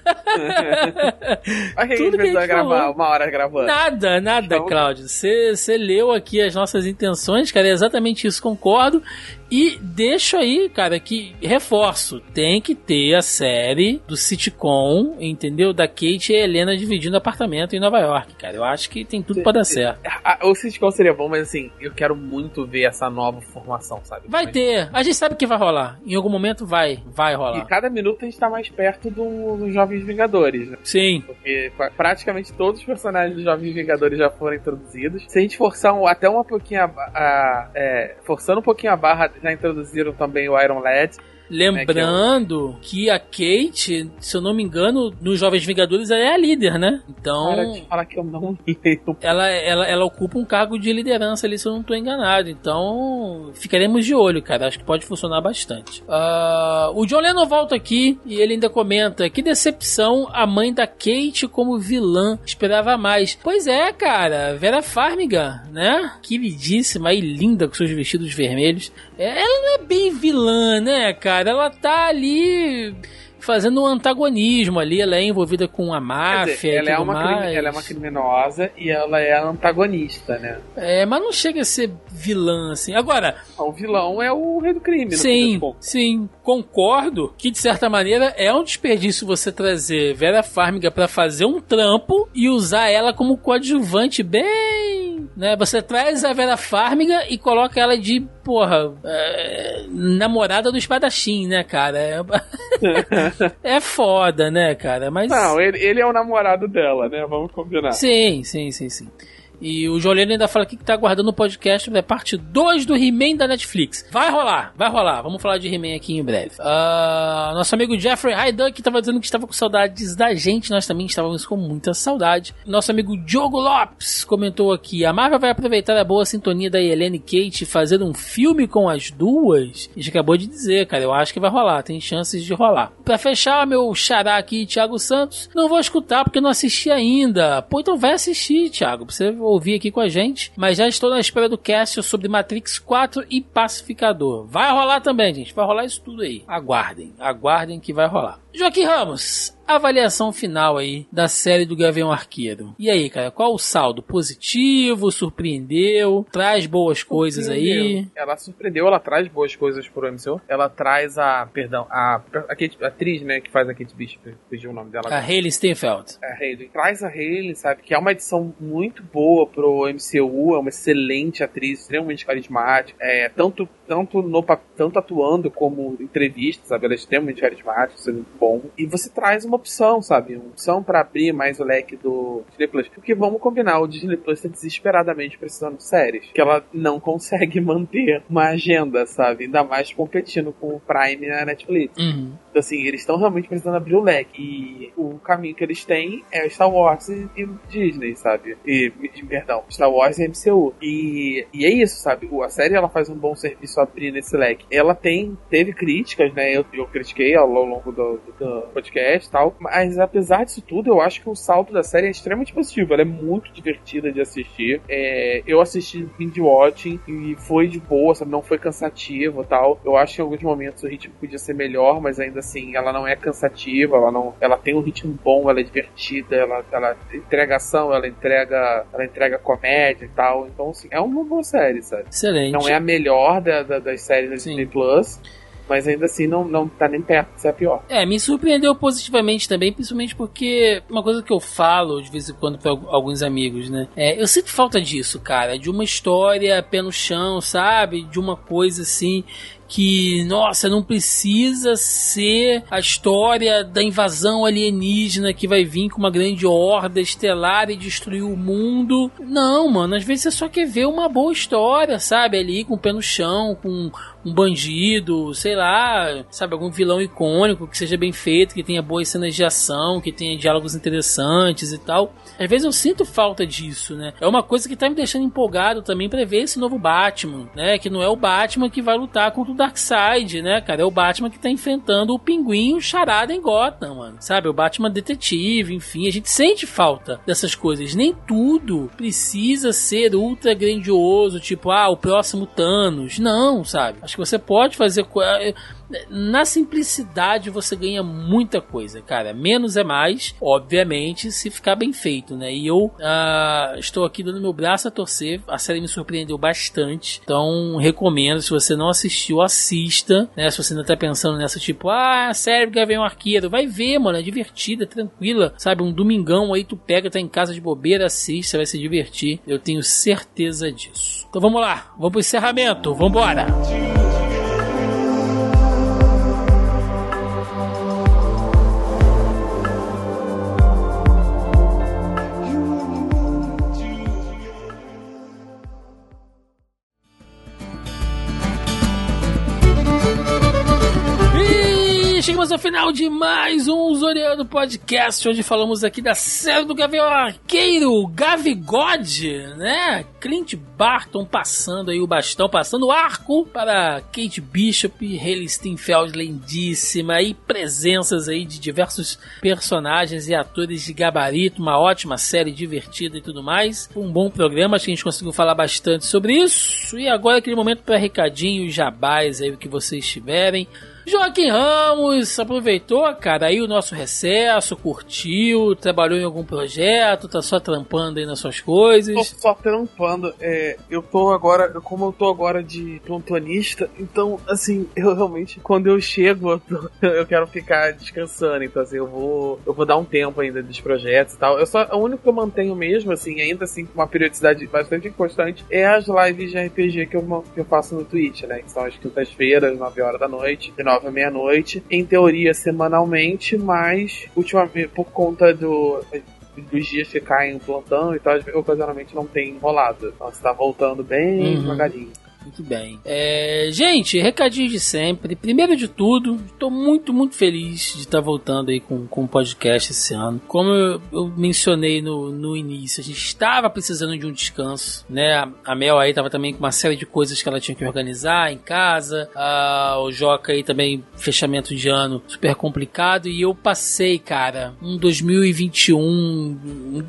B: a gente que a gente gravar, falou. uma hora gravando.
A: Nada, nada, então... Cláudio. Você leu aqui as nossas intenções, cara, é exatamente isso, concordo. E deixo aí, cara, que reforço, tem que ter a série do sitcom, entendeu? Da Kate e a Helena dividindo apartamento em Nova York, cara. Eu acho que tem tudo para dar certo.
B: O sitcom seria bom, mas assim, eu quero muito ver essa nova formação, sabe?
A: Vai ter. A gente sabe que vai rolar. Em algum momento vai, vai rolar.
B: E cada minuto a gente tá mais perto dos do Jovens Vingadores, né?
A: Sim.
B: Porque praticamente todos os personagens dos Jovens Vingadores já foram introduzidos. Se a gente forçar um, até uma pouquinho a, a é, forçando um pouquinho a barra já introduziram também o Iron Lad.
A: Lembrando é que, é o... que, a Kate, se eu não me engano, nos Jovens Vingadores ela é a líder, né? Então.
B: Para de falar que eu não <laughs>
A: lembro. Ela, ela, ela ocupa um cargo de liderança ali, se eu não estou enganado. Então, ficaremos de olho, cara. Acho que pode funcionar bastante. Uh, o John Lennon volta aqui e ele ainda comenta: que decepção a mãe da Kate como vilã. Esperava mais. Pois é, cara. Vera Farmiga, né? Queridíssima e linda com seus vestidos vermelhos. É, ela não é bem vilã, né, cara? Ela tá ali fazendo um antagonismo ali. Ela é envolvida com a máfia dizer,
B: ela,
A: é
B: uma ela é uma criminosa e ela é antagonista, né?
A: É, mas não chega a ser vilã, assim. Agora.
B: O vilão é o rei do crime,
A: Sim, sim. Concordo que, de certa maneira, é um desperdício você trazer Vera Farmiga para fazer um trampo e usar ela como coadjuvante bem. Né? Você traz a Vera Farmiga e coloca ela de, porra, é, namorada do espadachim, né, cara? É... <laughs> é foda, né, cara? Mas.
B: Não, ele, ele é o namorado dela, né? Vamos combinar.
A: Sim, sim, sim, sim. E o Jolene ainda fala aqui que tá aguardando o podcast da parte 2 do He-Man da Netflix. Vai rolar, vai rolar. Vamos falar de He-Man aqui em breve. Uh, nosso amigo Jeffrey Hyduck estava dizendo que estava com saudades da gente. Nós também estávamos com muita saudade. Nosso amigo Diogo Lopes comentou aqui: a Marvel vai aproveitar a boa sintonia da Helene Kate fazer um filme com as duas. A gente acabou de dizer, cara. Eu acho que vai rolar. Tem chances de rolar. Pra fechar, meu xará aqui, Thiago Santos, não vou escutar porque não assisti ainda. Pô, então vai assistir, Thiago. Pra você ouvir aqui com a gente. Mas já estou na espera do cast sobre Matrix 4 e Pacificador. Vai rolar também, gente. Vai rolar isso tudo aí. Aguardem. Aguardem que vai rolar. Joaquim Ramos, avaliação final aí da série do Gavião Arqueiro. E aí, cara, qual o saldo? Positivo? Surpreendeu? Traz boas coisas aí?
B: Ela surpreendeu, ela traz boas coisas pro MCU. Ela traz a, perdão, a, a, Kate, a atriz, né, que faz a Kate Bishop, pediu o nome dela.
A: A Hayley Steinfeld.
B: A Hayley. Traz a Hayley, sabe, que é uma edição muito boa pro MCU, é uma excelente atriz, extremamente carismática, é, tanto, tanto, no, tanto atuando como entrevista, sabe, ela é extremamente carismática, isso é muito bom bom. E você traz uma opção, sabe? Uma opção para abrir mais o leque do Disney Plus. Porque vamos combinar, o Disney Plus está desesperadamente precisando de séries. Que ela não <laughs> consegue manter uma agenda, sabe? Ainda mais competindo com o Prime na Netflix.
A: Uhum.
B: Então, assim, eles estão realmente precisando abrir o leque. E o caminho que eles têm é Star Wars e, e Disney, sabe? E, perdão, Star Wars e MCU. E, e é isso, sabe? A série ela faz um bom serviço abrir nesse leque. Ela tem, teve críticas, né? Eu, eu critiquei ao longo do, do podcast e tal. Mas apesar disso tudo, eu acho que o salto da série é extremamente positivo. Ela é muito divertida de assistir. É, eu assisti binge watching e foi de boa, sabe? Não foi cansativo tal. Eu acho que em alguns momentos o ritmo podia ser melhor, mas ainda assim ela não é cansativa, ela não, ela tem um ritmo bom, ela é divertida, ela, ela entrega ação, ela entrega, ela entrega comédia e tal. Então assim, é uma boa série, sabe?
A: Excelente.
B: Não é a melhor da, da, das séries da Disney Plus mas ainda assim não, não tá nem perto ser a pior.
A: É, me surpreendeu positivamente também, principalmente porque uma coisa que eu falo de vez em quando pra alguns amigos, né? É, eu sinto falta disso, cara, de uma história pé no chão, sabe? De uma coisa assim que, nossa, não precisa ser a história da invasão alienígena que vai vir com uma grande horda estelar e destruir o mundo. Não, mano, às vezes você só quer ver uma boa história, sabe? Ali com o pé no chão, com um bandido, sei lá, sabe, algum vilão icônico que seja bem feito, que tenha boas cenas de ação, que tenha diálogos interessantes e tal. Às vezes eu sinto falta disso, né? É uma coisa que tá me deixando empolgado também para ver esse novo Batman, né? Que não é o Batman que vai lutar contra Darkseid, né, cara? É o Batman que tá enfrentando o pinguim o charada em Gotham, mano. Sabe? O Batman detetive, enfim. A gente sente falta dessas coisas. Nem tudo precisa ser ultra grandioso, tipo, ah, o próximo Thanos. Não, sabe? Acho que você pode fazer. Na simplicidade você ganha muita coisa, cara. Menos é mais, obviamente, se ficar bem feito, né? E eu uh, estou aqui dando meu braço a torcer. A série me surpreendeu bastante. Então, recomendo. Se você não assistiu, assista. Né? Se você ainda tá pensando nessa, tipo, ah, série que vem um arqueiro. Vai ver, mano. É divertida, é tranquila. Sabe? Um domingão aí tu pega, tá em casa de bobeira, assiste, você vai se divertir. Eu tenho certeza disso. Então vamos lá. Vamos pro encerramento. Vambora! Música chegamos ao final de mais um Zoriano Podcast, onde falamos aqui da série do Gavião Arqueiro, Gavigode, né? Clint Barton passando aí o bastão, passando o arco para Kate Bishop, Hayley Steinfeld, lindíssima, e presenças aí de diversos personagens e atores de gabarito, uma ótima série divertida e tudo mais. Um bom programa, acho que a gente conseguiu falar bastante sobre isso. E agora aquele momento para recadinhos, jabás aí o que vocês tiverem. Joaquim Ramos aproveitou, cara, aí o nosso recesso, curtiu, trabalhou em algum projeto, tá só trampando aí nas suas coisas.
B: Tô só trampando. É, eu tô agora, como eu tô agora de plantonista, então, assim, eu realmente, quando eu chego, eu, tô, <laughs> eu quero ficar descansando. Então, assim, eu vou, eu vou dar um tempo ainda dos projetos e tal. Eu só, o único que eu mantenho mesmo, assim, ainda assim, com uma periodicidade bastante constante, é as lives de RPG que eu, que eu faço no Twitch, né? Que são as quintas-feiras, 9 horas da noite, de 9 à meia-noite. Em teoria, semanalmente, mas ultimamente, por conta do dos dias ficar em plantão e tal, ocasionalmente não tem rolado. Então você tá voltando bem uhum. devagarinho.
A: Muito bem. É, gente, recadinho de sempre. Primeiro de tudo, estou muito, muito feliz de estar voltando aí com, com o podcast esse ano. Como eu, eu, mencionei no, no início, a gente estava precisando de um descanso, né? A, a Mel aí estava também com uma série de coisas que ela tinha que organizar em casa. A, o Joca aí também, fechamento de ano super complicado. E eu passei, cara, um 2021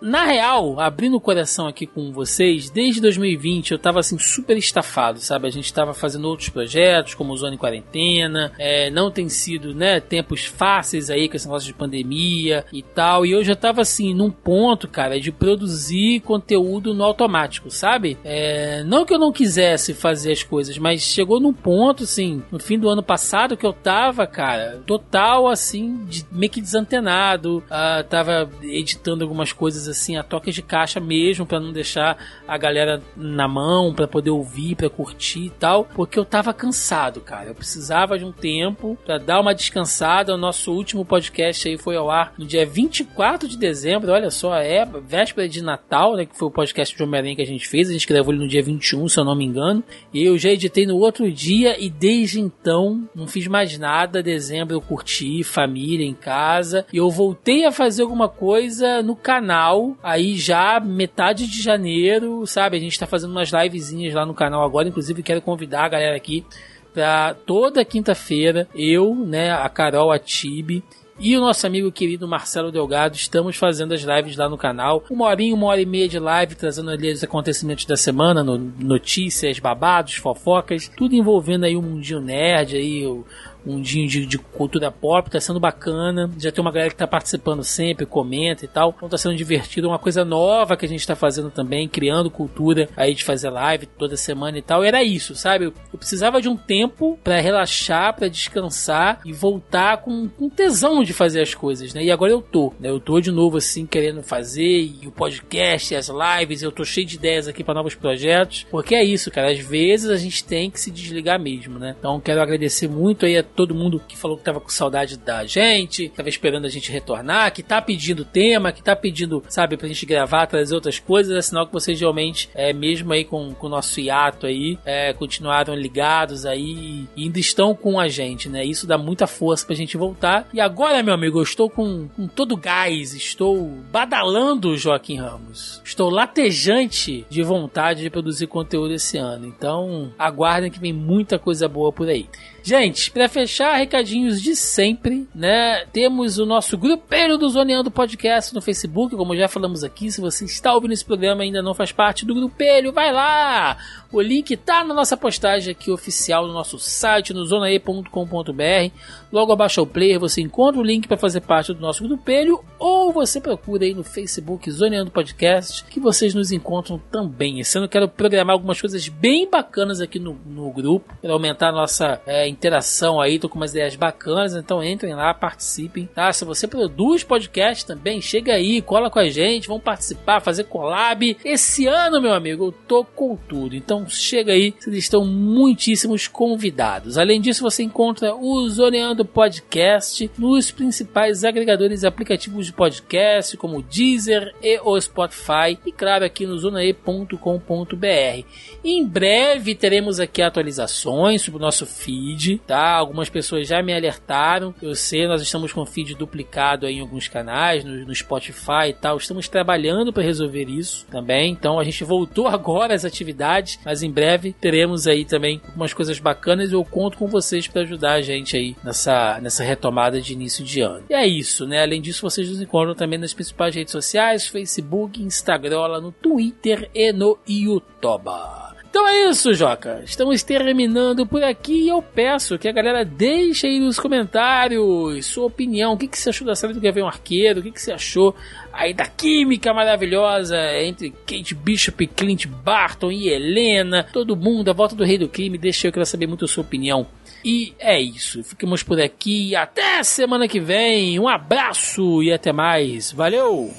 A: na real, abrindo o coração aqui com vocês, desde 2020 eu tava assim super estafado, sabe? A gente tava fazendo outros projetos, como o Zona em Quarentena, é, não tem sido, né, tempos fáceis aí com esse negócio de pandemia e tal, e eu já tava assim, num ponto, cara, de produzir conteúdo no automático, sabe? É, não que eu não quisesse fazer as coisas, mas chegou num ponto, assim, no fim do ano passado que eu tava, cara, total, assim, de, meio que desantenado, uh, tava editando algumas coisas coisas assim a toque de caixa mesmo para não deixar a galera na mão para poder ouvir, para curtir e tal, porque eu tava cansado, cara. Eu precisava de um tempo para dar uma descansada. O nosso último podcast aí foi ao ar no dia 24 de dezembro, olha só, é véspera de Natal, né, que foi o podcast de Homem-Aranha que a gente fez. A gente gravou ele no dia 21, se eu não me engano. E eu já editei no outro dia e desde então não fiz mais nada. Dezembro eu curti, família em casa. E eu voltei a fazer alguma coisa no canal aí já metade de janeiro, sabe? A gente tá fazendo umas livezinhas lá no canal agora, inclusive quero convidar a galera aqui para toda quinta-feira, eu, né, a Carol, a Tibi e o nosso amigo querido Marcelo Delgado estamos fazendo as lives lá no canal. Uma horinha, uma hora e meia de live, trazendo ali os acontecimentos da semana, no, notícias, babados, fofocas, tudo envolvendo aí o mundinho nerd, aí o, mundinho de, de, cultura pop, tá sendo bacana. Já tem uma galera que tá participando sempre, comenta e tal. Então tá sendo divertido, uma coisa nova que a gente tá fazendo também, criando cultura aí de fazer live toda semana e tal. E era isso, sabe? Eu, precisava de um tempo para relaxar, para descansar e voltar com, com tesão de fazer as coisas, né? E agora eu tô, né? Eu tô de novo assim querendo fazer e o podcast, e as lives, eu tô cheio de ideias aqui para novos projetos, porque é isso, cara. Às vezes a gente tem que se desligar mesmo, né? Então quero agradecer muito aí a todo mundo que falou que tava com saudade da gente, tava esperando a gente retornar, que tá pedindo tema, que tá pedindo, sabe, pra gente gravar, trazer outras coisas, é sinal que vocês realmente, é, mesmo aí com, com o nosso hiato aí, é, continuaram ligados aí e ainda estão com a gente, né? Isso dá muita força pra gente voltar. E agora, meu amigo, eu estou com, com todo gás, estou badalando o Joaquim Ramos. Estou latejante de vontade de produzir conteúdo esse ano. Então, aguardem que vem muita coisa boa por aí. Gente, para fechar, recadinhos de sempre, né? Temos o nosso grupelho do Zoneando Podcast no Facebook, como já falamos aqui. Se você está ouvindo esse programa e ainda não faz parte do grupelho, vai lá! O link tá na nossa postagem aqui oficial no nosso site, no zonae.com.br. Logo abaixo ao player você encontra o link para fazer parte do nosso grupelho ou você procura aí no Facebook Zoneando Podcast que vocês nos encontram também. Esse ano eu quero programar algumas coisas bem bacanas aqui no, no grupo para aumentar a nossa é, interação aí. Tô com umas ideias bacanas, então entrem lá, participem. Tá? Se você produz podcast também, chega aí, cola com a gente, vamos participar, fazer collab. Esse ano, meu amigo, eu tô com tudo. Então chega aí, vocês estão muitíssimos convidados. Além disso, você encontra o Zoneando podcast nos principais agregadores e aplicativos de podcast, como o Deezer e o Spotify, e claro, aqui no zonae.com.br. Em breve teremos aqui atualizações sobre o nosso feed, tá? Algumas pessoas já me alertaram. Eu sei, nós estamos com feed duplicado em alguns canais, no, no Spotify e tal. Estamos trabalhando para resolver isso também. Então a gente voltou <laughs> agora às atividades, mas em breve teremos aí também algumas coisas bacanas eu conto com vocês para ajudar a gente aí nessa nessa, nessa retomada de início de ano. E é isso, né? Além disso, vocês nos encontram também nas principais redes sociais: Facebook, Instagram, no Twitter e no YouTube. Então é isso, Joca. Estamos terminando por aqui e eu peço que a galera deixe aí nos comentários sua opinião. O que, que você achou da série do Gavião Arqueiro? O que, que você achou aí da química maravilhosa entre Kate Bishop, Clint Barton e Helena? Todo mundo, a volta do Rei do Crime. Deixa eu, quero saber muito a sua opinião. E é isso. Ficamos por aqui. Até semana que vem. Um abraço e até mais. Valeu!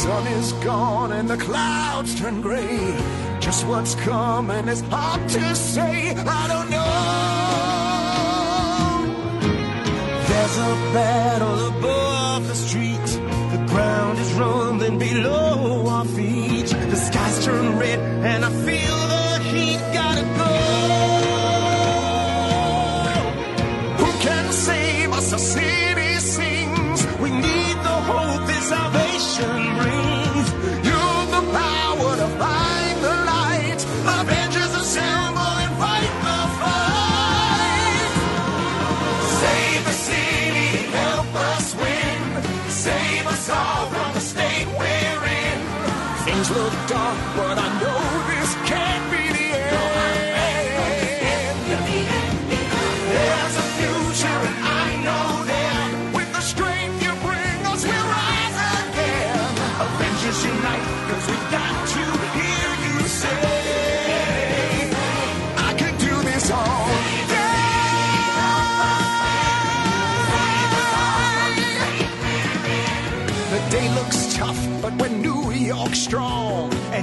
A: The sun is gone and the clouds turn gray. Just what's coming is hard to say. I don't know. There's a
D: battle above the street. The ground is rumbling below our feet. The skies turn red and I feel the heat. Gotta go. Who can save us? The city sings. We need the hope that salvation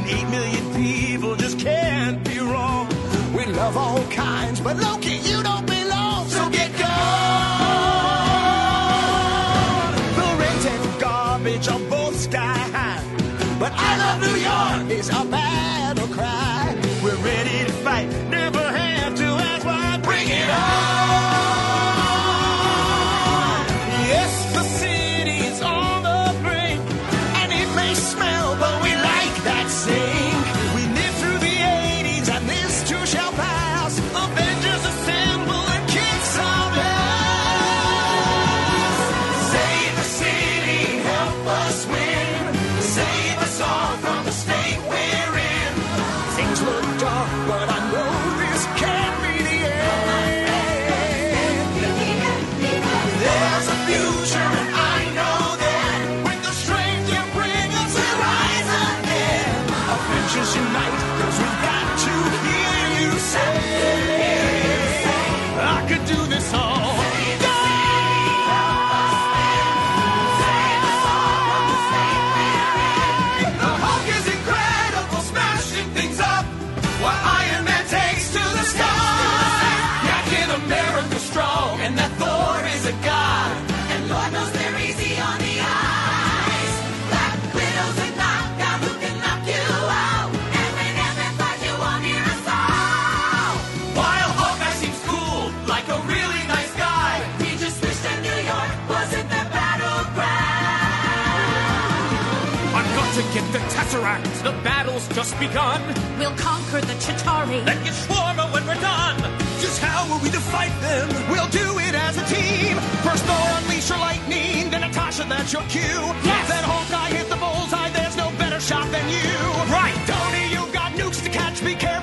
D: eight million people just can't be wrong. We love all kinds, but Loki, you don't belong, so get gone. The rent and garbage are both sky high. But I love New York is our battle cry. We're ready to fight,
E: just
D: begun.
F: We'll conquer the Chitauri.
D: Then get Shawarma when we're done. Just how will we defeat them? We'll do it as a team. First, Thor, unleash your lightning. Then, Natasha, that's your cue.
F: Yes.
D: Then, Hawkeye hit the bullseye. There's no better shot than you.
E: Right. Tony,
D: you got nukes to catch. Be careful.